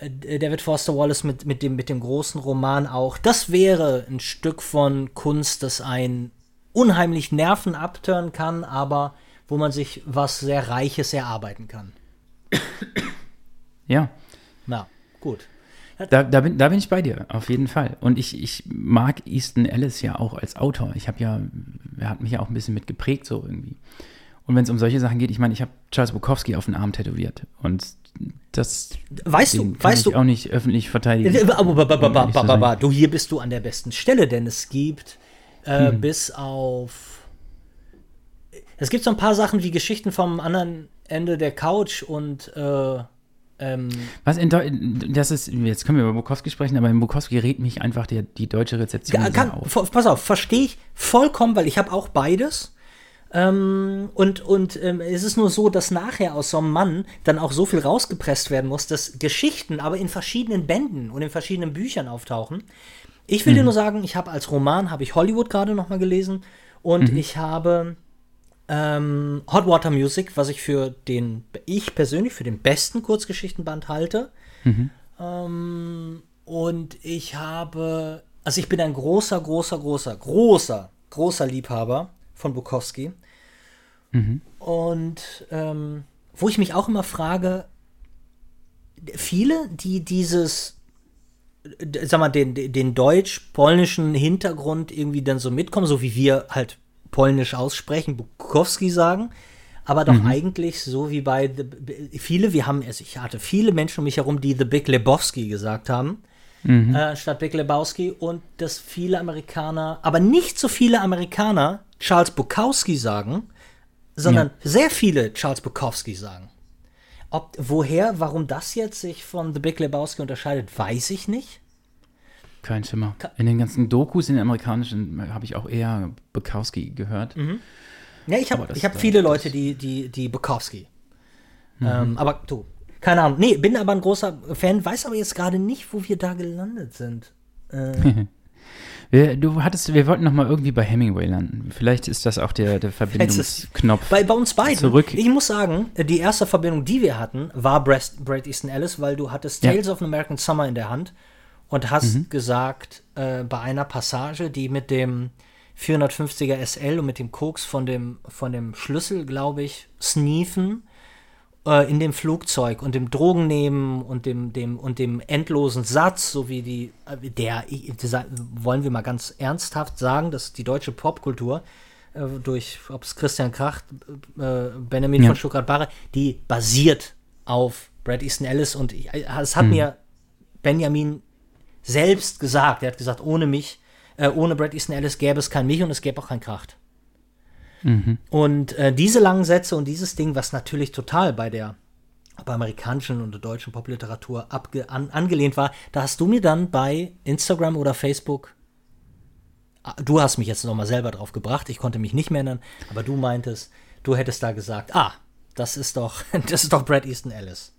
David Foster Wallace mit, mit, dem, mit dem großen Roman auch. Das wäre ein Stück von Kunst, das einen unheimlich Nerven abtören kann, aber wo man sich was sehr Reiches erarbeiten kann. Ja. Na, gut. Da, da, bin, da bin ich bei dir, auf jeden Fall. Und ich, ich mag Easton Ellis ja auch als Autor. Ich habe ja, er hat mich ja auch ein bisschen mit geprägt, so irgendwie. Und wenn es um solche Sachen geht, ich meine, ich habe Charles Bukowski auf den Arm tätowiert. Und das weißt du, weißt ich du auch nicht öffentlich verteidigen. Aber du hier bist du an der besten Stelle, denn es gibt äh, hm. bis auf es gibt so ein paar Sachen wie Geschichten vom anderen Ende der Couch und äh, ähm, Was in Deu das ist, jetzt können wir über Bukowski sprechen, aber in Bukowski rät mich einfach der, die deutsche Rezeption kann, auf. Pass auf, verstehe ich vollkommen, weil ich habe auch beides. Ähm, und und ähm, es ist nur so, dass nachher aus so einem Mann dann auch so viel rausgepresst werden muss, dass Geschichten aber in verschiedenen Bänden und in verschiedenen Büchern auftauchen. Ich will mhm. dir nur sagen, ich habe als Roman, habe ich Hollywood gerade noch mal gelesen und mhm. ich habe ähm, Hot Water Music, was ich für den, ich persönlich für den besten Kurzgeschichtenband halte. Mhm. Ähm, und ich habe, also ich bin ein großer, großer, großer, großer, großer Liebhaber von Bukowski. Mhm. Und ähm, wo ich mich auch immer frage, viele, die dieses, sag mal, den, den deutsch-polnischen Hintergrund irgendwie dann so mitkommen, so wie wir halt polnisch aussprechen, Bukowski sagen, aber doch mhm. eigentlich so wie bei the, viele, wir haben, also ich hatte viele Menschen um mich herum, die The Big Lebowski gesagt haben, mhm. äh, statt Big Lebowski und dass viele Amerikaner, aber nicht so viele Amerikaner Charles Bukowski sagen, sondern ja. sehr viele Charles Bukowski sagen. Ob, woher, warum das jetzt sich von The Big Lebowski unterscheidet, weiß ich nicht. Kein Schimmer. In den ganzen Dokus, in den amerikanischen, habe ich auch eher Bukowski gehört. Mhm. Ja, ich habe hab viele Leute, die, die, die Bukowski. Mhm. Ähm, aber du, keine Ahnung. Nee, bin aber ein großer Fan, weiß aber jetzt gerade nicht, wo wir da gelandet sind. Äh. Du hattest, wir wollten noch mal irgendwie bei Hemingway landen. Vielleicht ist das auch der, der Verbindungsknopf. Bei, bei uns beiden. Zurück. Ich muss sagen, die erste Verbindung, die wir hatten, war Bret Easton Ellis, weil du hattest Tales ja. of an American Summer in der Hand und hast mhm. gesagt, äh, bei einer Passage, die mit dem 450er SL und mit dem Koks von dem, von dem Schlüssel, glaube ich, sneefen äh, in dem Flugzeug und dem Drogen nehmen und dem, dem, und dem endlosen Satz, so wie die, äh, der, der, wollen wir mal ganz ernsthaft sagen, dass die deutsche Popkultur äh, durch, ob es Christian Kracht, äh, Benjamin ja. von Stuttgart-Barre, die basiert auf Brad Easton Ellis und ich, äh, es hat mhm. mir Benjamin selbst gesagt. Er hat gesagt, ohne mich, äh, ohne Brad Easton Ellis gäbe es kein mich und es gäbe auch kein Kracht. Mhm. Und äh, diese langen Sätze und dieses Ding, was natürlich total bei der bei amerikanischen und deutschen Popliteratur an, angelehnt war, da hast du mir dann bei Instagram oder Facebook, ah, du hast mich jetzt nochmal selber drauf gebracht, ich konnte mich nicht mehr erinnern, aber du meintest, du hättest da gesagt, ah, das ist doch, das ist doch Brad Easton Ellis.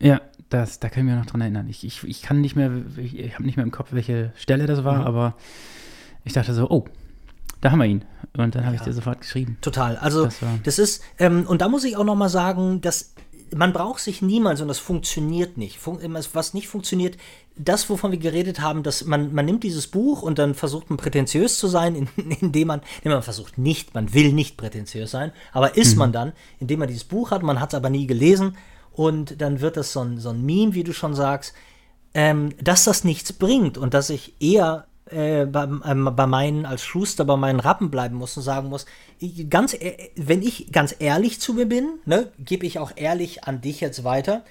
Ja, das, da ich mich noch dran erinnern. Ich, ich, ich kann nicht mehr, ich, ich habe nicht mehr im Kopf, welche Stelle das war, mhm. aber ich dachte so, oh, da haben wir ihn. Und dann habe ja. ich dir sofort geschrieben. Total. Also das, das ist, ähm, und da muss ich auch noch mal sagen, dass man braucht sich niemals und das funktioniert nicht. Fun was nicht funktioniert, das, wovon wir geredet haben, dass man, man nimmt dieses Buch und dann versucht man prätentiös zu sein, indem man, indem man versucht nicht, man will nicht prätentiös sein, aber ist mhm. man dann, indem man dieses Buch hat, man hat es aber nie gelesen und dann wird das so ein, so ein Meme, wie du schon sagst, ähm, dass das nichts bringt und dass ich eher äh, bei, ähm, bei meinen, als Schuster bei meinen Rappen bleiben muss und sagen muss, ich, ganz, e- wenn ich ganz ehrlich zu mir bin, ne, gebe ich auch ehrlich an dich jetzt weiter,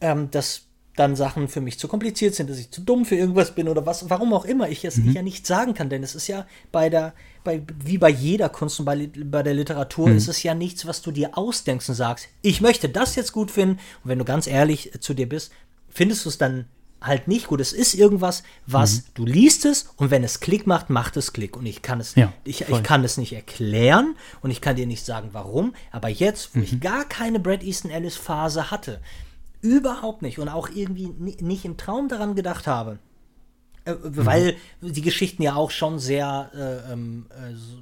ähm, dass dann Sachen für mich zu kompliziert sind, dass ich zu dumm für irgendwas bin oder was, warum auch immer ich es ich ja nicht sagen kann, denn es ist ja bei der, bei, wie bei jeder Kunst und bei, bei der Literatur ist es ja nichts, was du dir ausdenkst und sagst, ich möchte das jetzt gut finden. Und wenn du ganz ehrlich zu dir bist, findest du es dann halt nicht gut. Es ist irgendwas, was du liest es und wenn es Klick macht, macht es Klick und ich kann es, Ja, ich, voll. ich kann es nicht erklären und ich kann dir nicht sagen, warum, aber jetzt, wo ich gar keine Brad Easton Ellis Phase hatte, überhaupt nicht und auch irgendwie ni- nicht im Traum daran gedacht habe, äh, weil die Geschichten ja auch schon sehr äh, ähm, äh, so-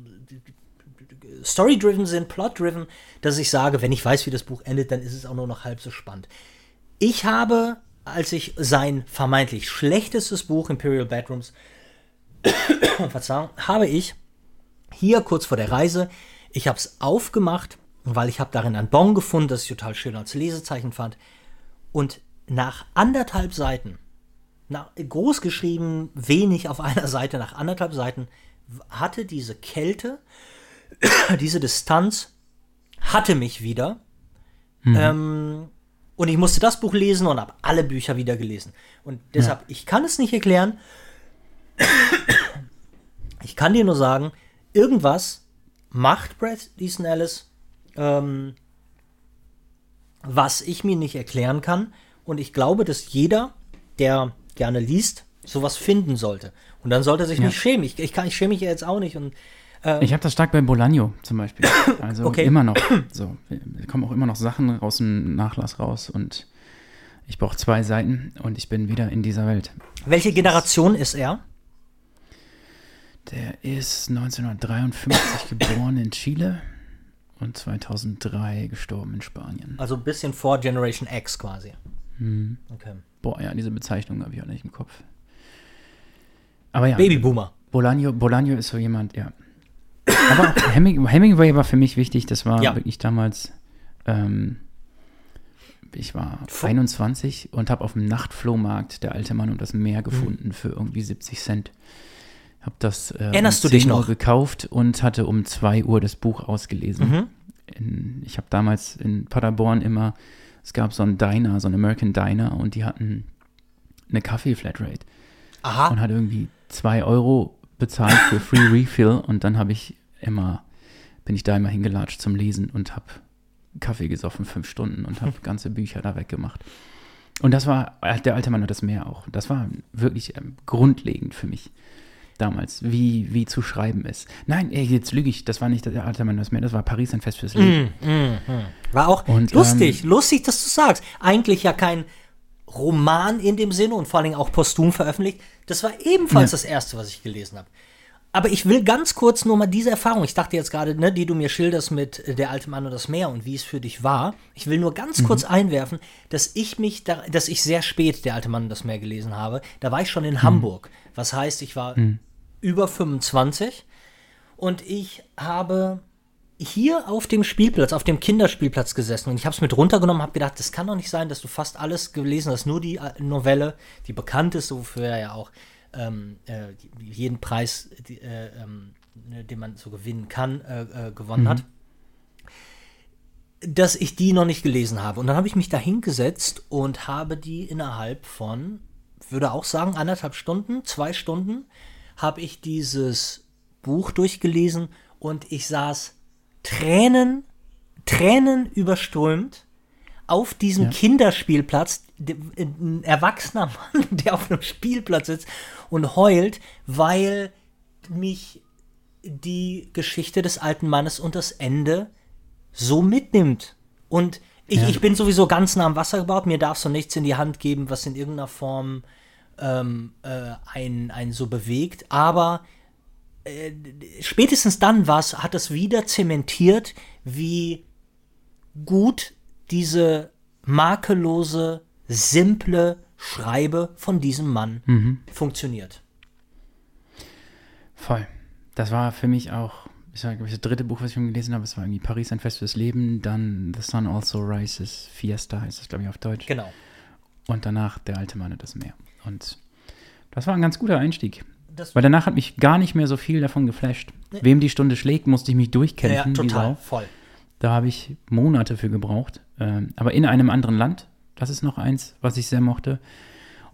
story-driven sind, plot-driven, dass ich sage, wenn ich weiß, wie das Buch endet, dann ist es auch nur noch halb so spannend. Ich habe, als ich sein vermeintlich schlechtestes Buch Imperial Bedrooms, Verzeihung, habe ich hier kurz vor der Reise, ich habe es aufgemacht, weil ich habe darin ein Bon gefunden, das ich total schön als Lesezeichen fand. Und nach anderthalb Seiten, na, groß geschrieben, wenig auf einer Seite, nach anderthalb Seiten, hatte diese Kälte, diese Distanz, hatte mich wieder. Ähm, und ich musste das Buch lesen und habe alle Bücher wieder gelesen. Und deshalb, ich kann es nicht erklären. Ich kann dir nur sagen, irgendwas macht Brad Easton Ellis, ähm, was ich mir nicht erklären kann. Und ich glaube, dass jeder, der gerne liest, sowas finden sollte. Und dann sollte er sich Ja. nicht schämen. Ich, ich, kann, ich schäme mich ja jetzt auch nicht. Und Ich habe das stark bei Bolagno zum Beispiel. Also Okay. immer noch. So, es kommen auch immer noch Sachen aus dem Nachlass raus und ich brauche zwei Seiten und ich bin wieder in dieser Welt. welche Generation ist er? Der ist 1953 geboren in Chile und 2003 gestorben in Spanien. Also ein bisschen vor Generation X quasi. Mhm. Okay. Boah, ja, diese Bezeichnung habe ich auch nicht im Kopf. Aber ja, Babyboomer. Bolagno, Bolagno ist so jemand, ja. Aber Heming, Hemingway war für mich wichtig. Das war Ja. wirklich damals. Ähm, ich war Fu- 21 und habe auf dem Nachtflohmarkt Der alte Mann und das Mhm. Meer gefunden für irgendwie 70 Cent. Habe das äh, Erinnerst um du dich 10 Uhr noch? gekauft und hatte um 2 Uhr das Buch ausgelesen. Mhm. In, ich habe damals in Paderborn immer, es gab so einen Diner, so einen American Diner und die hatten eine Kaffee-Flatrate Aha. und hat irgendwie 2 Euro bezahlt für Free Refill und dann habe ich immer, bin ich da immer hingelatscht zum Lesen und habe Kaffee gesoffen, fünf Stunden und habe ganze Bücher da weggemacht. Und das war, äh, der alte Mann hat das Meer auch. Das war wirklich ähm, grundlegend für mich damals, wie, wie zu schreiben ist. Nein, ey, jetzt lüge ich, das war nicht der alte Mann und das Meer, das war Paris ein Fest fürs Leben. War auch Und, lustig, lustig, dass du sagst. Eigentlich ja kein Roman in dem Sinne und vor allen Dingen auch posthum veröffentlicht. Das war ebenfalls das erste, was ich gelesen habe. Aber ich will ganz kurz nur mal diese Erfahrung, ich dachte jetzt gerade, ne, die du mir schilderst mit äh, Der alte Mann und das Meer und wie es für dich war. Ich will nur ganz kurz einwerfen, dass ich mich, da, dass ich sehr spät Der alte Mann und das Meer gelesen habe. Da war ich schon in Hamburg. Was heißt, ich war über 25 und ich habe hier auf dem Spielplatz, auf dem Kinderspielplatz gesessen und ich habe es mit runtergenommen, habe gedacht, das kann doch nicht sein, dass du fast alles gelesen hast, nur die äh, Novelle, die bekannt ist, wofür er ja auch ähm, äh, jeden Preis, die, äh, ne, den man so gewinnen kann, äh, äh, gewonnen hat, dass ich die noch nicht gelesen habe. Und dann habe ich mich da hingesetzt und habe die innerhalb von, würde auch sagen, anderthalb Stunden, zwei Stunden, habe ich dieses Buch durchgelesen und ich saß Tränen, Tränen überströmt auf diesem Ja. Kinderspielplatz, de- ein erwachsener Mann, der auf einem Spielplatz sitzt und heult, weil mich die Geschichte des alten Mannes und das Ende so mitnimmt. Und ich, Ja. ich bin sowieso ganz nah am Wasser gebaut, mir darfst du nichts in die Hand geben, was in irgendeiner Form ähm, äh, einen, einen so bewegt. Aber äh, spätestens dann war's, hat es wieder zementiert, wie gut diese makellose, simple Schreibe von diesem Mann funktioniert. Voll. Das war für mich auch, ich sage, das dritte Buch, was ich schon gelesen habe, es war irgendwie Paris ein Fest fürs Leben, dann The Sun Also Rises, Fiesta heißt das, glaube ich, auf Deutsch. Genau. Und danach Der alte Mann und das Meer. Und das war ein ganz guter Einstieg. Weil danach hat mich gar nicht mehr so viel davon geflasht. Wem die Stunde schlägt, musste ich mich ja, durchkämpfen. wie total, voll. Da habe ich Monate für gebraucht. Ähm, aber in einem anderen Land. Das ist noch eins, was ich sehr mochte.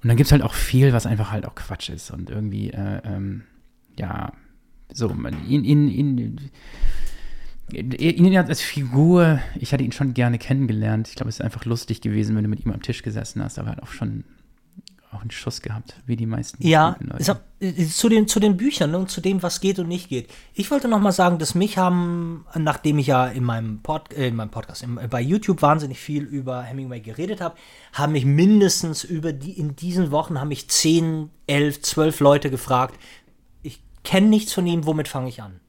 Und dann gibt es halt auch viel, was einfach halt auch Quatsch ist. Und irgendwie, äh, ähm, ja, so, man, ihn, ihn, ihn, als Figur, ich hatte ihn schon gerne kennengelernt. Ich glaube, es ist einfach lustig gewesen, wenn du mit ihm am Tisch gesessen hast. Aber er hat auch schon auch einen Schuss gehabt, wie die meisten Ja, sag, äh, zu, den, zu den Büchern ne, und zu dem, was geht und nicht geht. Ich wollte noch mal sagen, dass mich haben, nachdem ich ja in meinem, Pod, äh, in meinem Podcast, im, bei YouTube wahnsinnig viel über Hemingway geredet habe, haben mich mindestens über die, in diesen Wochen haben mich 10, 11, 12 Leute gefragt, ich kenne nichts von ihm, womit fange ich an?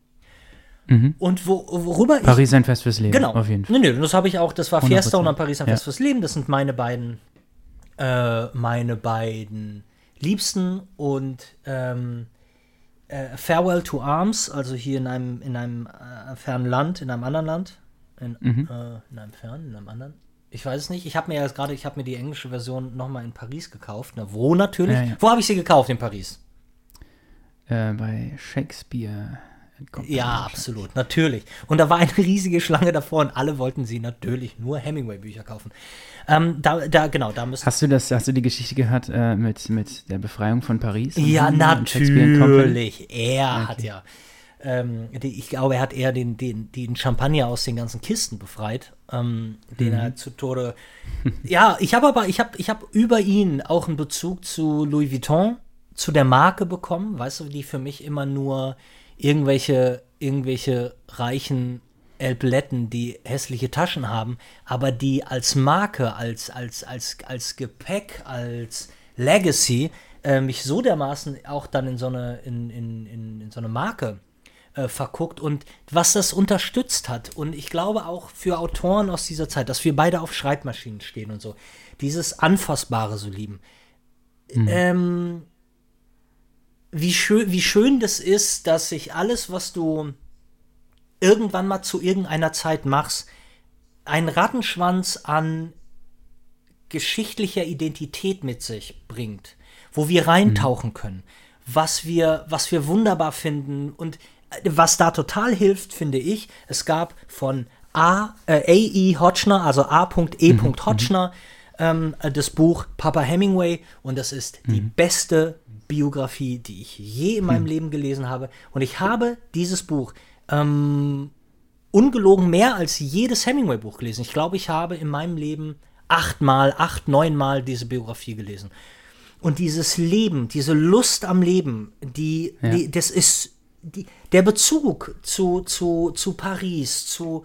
Und wo, worüber ich Paris ein Fest fürs Leben, Genau. auf jeden Fall. Nee, nee, das habe ich auch, das war Fiesta 100%. und dann Paris ein Ja. Fest fürs Leben. Das sind meine beiden, äh, meine beiden Liebsten und ähm, äh, Farewell to Arms, also hier in einem, in einem äh, fernen Land, in einem anderen Land. In, Mhm. äh, in einem fernen, in einem anderen. Ich weiß es nicht. Ich habe mir jetzt gerade, ich habe mir die englische Version nochmal in Paris gekauft. Na, wo natürlich? Ja, ja. Wo habe ich sie gekauft? In Paris. Äh, bei Shakespeare. Ja, absolut, natürlich. Und da war eine riesige Schlange davor und alle wollten sie natürlich nur Hemingway-Bücher kaufen. Ähm, da, da, genau, da müssen. Hast du das, hast du die Geschichte gehört äh, mit, mit der Befreiung von Paris? Ja, and Company? natürlich. Er hat ja. Ähm, die, ich glaube, er hat eher den, den, den Champagner aus den ganzen Kisten befreit, ähm, den Mhm. er zu Tode. ja, ich habe aber, ich habe ich hab über ihn auch einen Bezug zu Louis Vuitton, zu der Marke bekommen, weißt du, die für mich immer nur irgendwelche, irgendwelche reichen Elbletten, die hässliche Taschen haben, aber die als Marke, als, als, als, als Gepäck, als Legacy äh, mich so dermaßen auch dann in so eine, in, in, in, in so eine Marke äh, verguckt und was das unterstützt hat. Und ich glaube auch für Autoren aus dieser Zeit, dass wir beide auf Schreibmaschinen stehen und so, dieses Anfassbare so lieben. Ähm, wie, schön, wie schön das ist, dass sich alles, was du irgendwann mal zu irgendeiner Zeit machst, einen Rattenschwanz an geschichtlicher Identität mit sich bringt, wo wir reintauchen können, was wir, was wir wunderbar finden und äh, was da total hilft, finde ich, es gab von A, äh, A.E. Hotchner, also A.E. Hotchner, ähm, äh, das Buch Papa Hemingway und das ist die beste Biografie, die ich je in meinem Leben gelesen habe. Und ich habe dieses Buch ähm, ungelogen mehr als jedes Hemingway-Buch gelesen. Ich glaube, ich habe in meinem Leben achtmal, acht, neunmal diese Biografie gelesen. Und dieses Leben, diese Lust am Leben, die, Ja. die das ist die, der Bezug zu, zu, zu Paris, zu,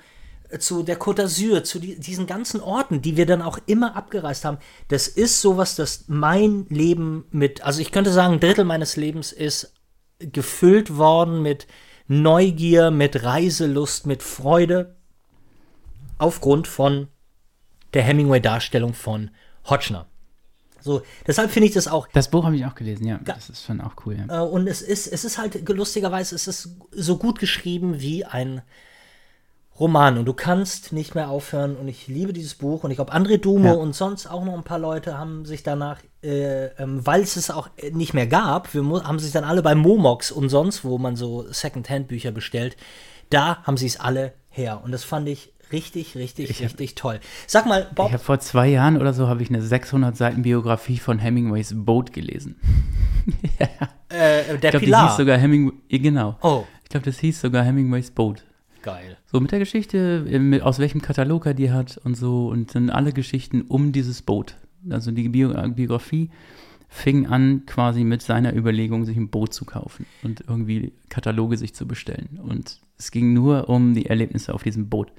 zu der Côte d'Azur, zu die, diesen ganzen Orten, die wir dann auch immer abgereist haben, das ist sowas, das mein Leben mit, also ich könnte sagen, ein Drittel meines Lebens ist gefüllt worden mit Neugier, mit Reiselust, mit Freude, aufgrund von der Hemingway-Darstellung von Hotchner. So, deshalb finde ich das auch Das Buch habe ich auch gelesen, ja. Das ist schon auch cool, ja. äh, und es ist, es ist halt lustigerweise, es ist so gut geschrieben wie ein Roman. Und du kannst nicht mehr aufhören. Und ich liebe dieses Buch. Und ich glaube, André Dumo Ja. und sonst auch noch ein paar Leute haben sich danach, äh, ähm, weil es es auch äh, nicht mehr gab, wir haben sich dann alle bei Momox und sonst, wo man so Secondhand-Bücher bestellt, da haben sie es alle her. Und das fand ich richtig, richtig, richtig toll. Sag mal, Bob, Ich habe vor zwei Jahren oder so habe ich eine 600 Seiten Biografie von Hemingways Boat gelesen. äh, der Ich glaube, die Pilar. hieß sogar Hemingway, genau. oh, Ich glaube, das hieß sogar Hemingways Boat. Geil. So mit der Geschichte, äh, aus welchem Katalog er die hat und so und dann alle Geschichten um dieses Boot. Also die äh, Biografie fing an quasi mit seiner Überlegung, sich ein Boot zu kaufen und irgendwie Kataloge sich zu bestellen. Und es ging nur um die Erlebnisse auf diesem Boot.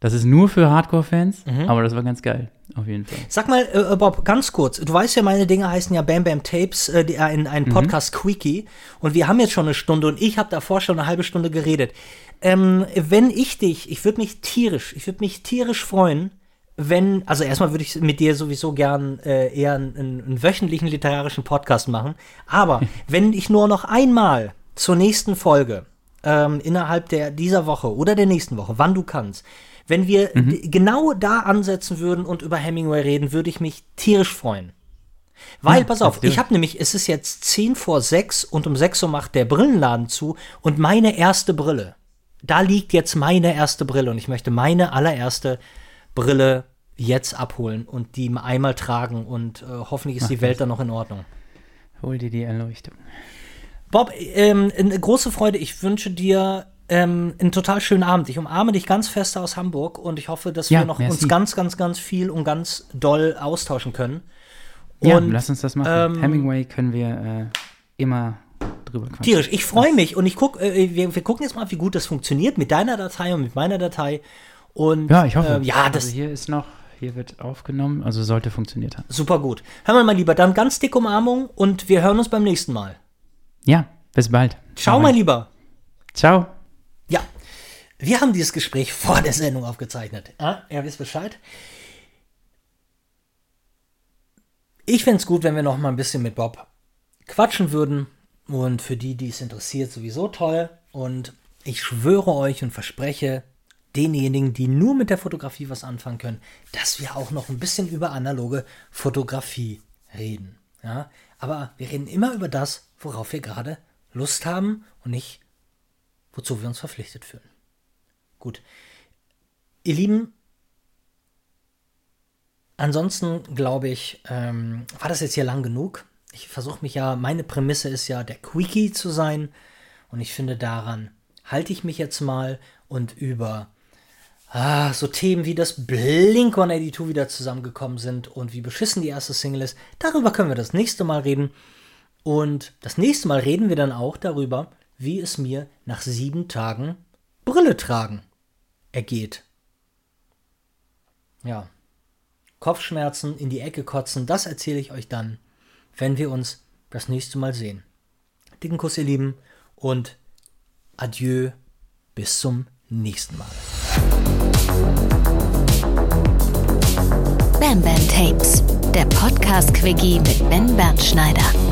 Das ist nur für Hardcore-Fans, Mhm. aber das war ganz geil, auf jeden Fall. Sag mal, äh, Bob, ganz kurz. Du weißt ja, meine Dinge heißen ja Bam Bam Tapes, äh, die, äh, in einen Podcast Quickie. Und wir haben jetzt schon eine Stunde und ich habe davor schon eine halbe Stunde geredet. Ähm, wenn ich dich, ich würde mich tierisch, ich würde mich tierisch freuen, wenn, also erstmal würde ich mit dir sowieso gern äh, eher einen, einen wöchentlichen literarischen Podcast machen. Aber wenn ich nur noch einmal zur nächsten Folge ähm, innerhalb der, dieser Woche oder der nächsten Woche, wann du kannst, wenn wir d- genau da ansetzen würden und über Hemingway reden, würde ich mich tierisch freuen. Weil, Ja, pass auf, ich habe nämlich, es ist jetzt 10 vor 6 und um 6 Uhr macht der Brillenladen zu und meine erste Brille, da liegt jetzt meine erste Brille und ich möchte meine allererste Brille jetzt abholen und die einmal tragen und äh, hoffentlich ist die Welt dann noch in Ordnung. Hol dir die Erleuchtung. Bob, ähm, eine große Freude. Ich wünsche dir ähm, einen total schönen Abend. Ich umarme dich ganz fest aus Hamburg und ich hoffe, dass Ja, wir noch merci. uns ganz, ganz, ganz viel und ganz doll austauschen können. Ja, Und, lass uns das machen. ähm, Hemingway können wir äh, immer drüber quatschen. Tierisch. Ich freue mich und ich guck, äh, wir, wir gucken jetzt mal, wie gut das funktioniert mit deiner Datei und mit meiner Datei. Und Ja, ich hoffe. ähm, ja, das also hier ist noch, hier wird aufgenommen, also sollte funktioniert haben. super gut. Hör mal, mein Lieber, dann ganz dicke Umarmung und wir hören uns beim nächsten Mal. Ja, bis bald. Ciao, Bye. mein Lieber. Ciao. Wir haben dieses Gespräch vor der Sendung aufgezeichnet. Ja, ihr wisst Bescheid. Ich fände es gut, wenn wir noch mal ein bisschen mit Bob quatschen würden. Und für die, die es interessiert, sowieso toll. Und ich schwöre euch und verspreche denjenigen, die nur mit der Fotografie was anfangen können, dass wir auch noch ein bisschen über analoge Fotografie reden. Ja? Aber wir reden immer über das, worauf wir gerade Lust haben und nicht wozu wir uns verpflichtet fühlen. Gut. Ihr Lieben, ansonsten glaube ich, ähm, war das jetzt hier lang genug. Ich versuche mich ja, meine Prämisse ist ja, der Quickie zu sein. Und ich finde, daran halte ich mich jetzt mal und über ah, so Themen wie das Blink 182 wieder zusammengekommen sind und wie beschissen die erste Single ist, darüber können wir das nächste Mal reden. Und das nächste Mal reden wir dann auch darüber, wie es mir nach sieben Tagen Brille tragen ergeht. Ja. Kopfschmerzen, in die Ecke kotzen, das erzähle ich euch dann, wenn wir uns das nächste Mal sehen. Dicken Kuss, ihr Lieben, und adieu, bis zum nächsten Mal. Bam Bam Tapes, der Podcast-Quickie mit Ben Bernschneider.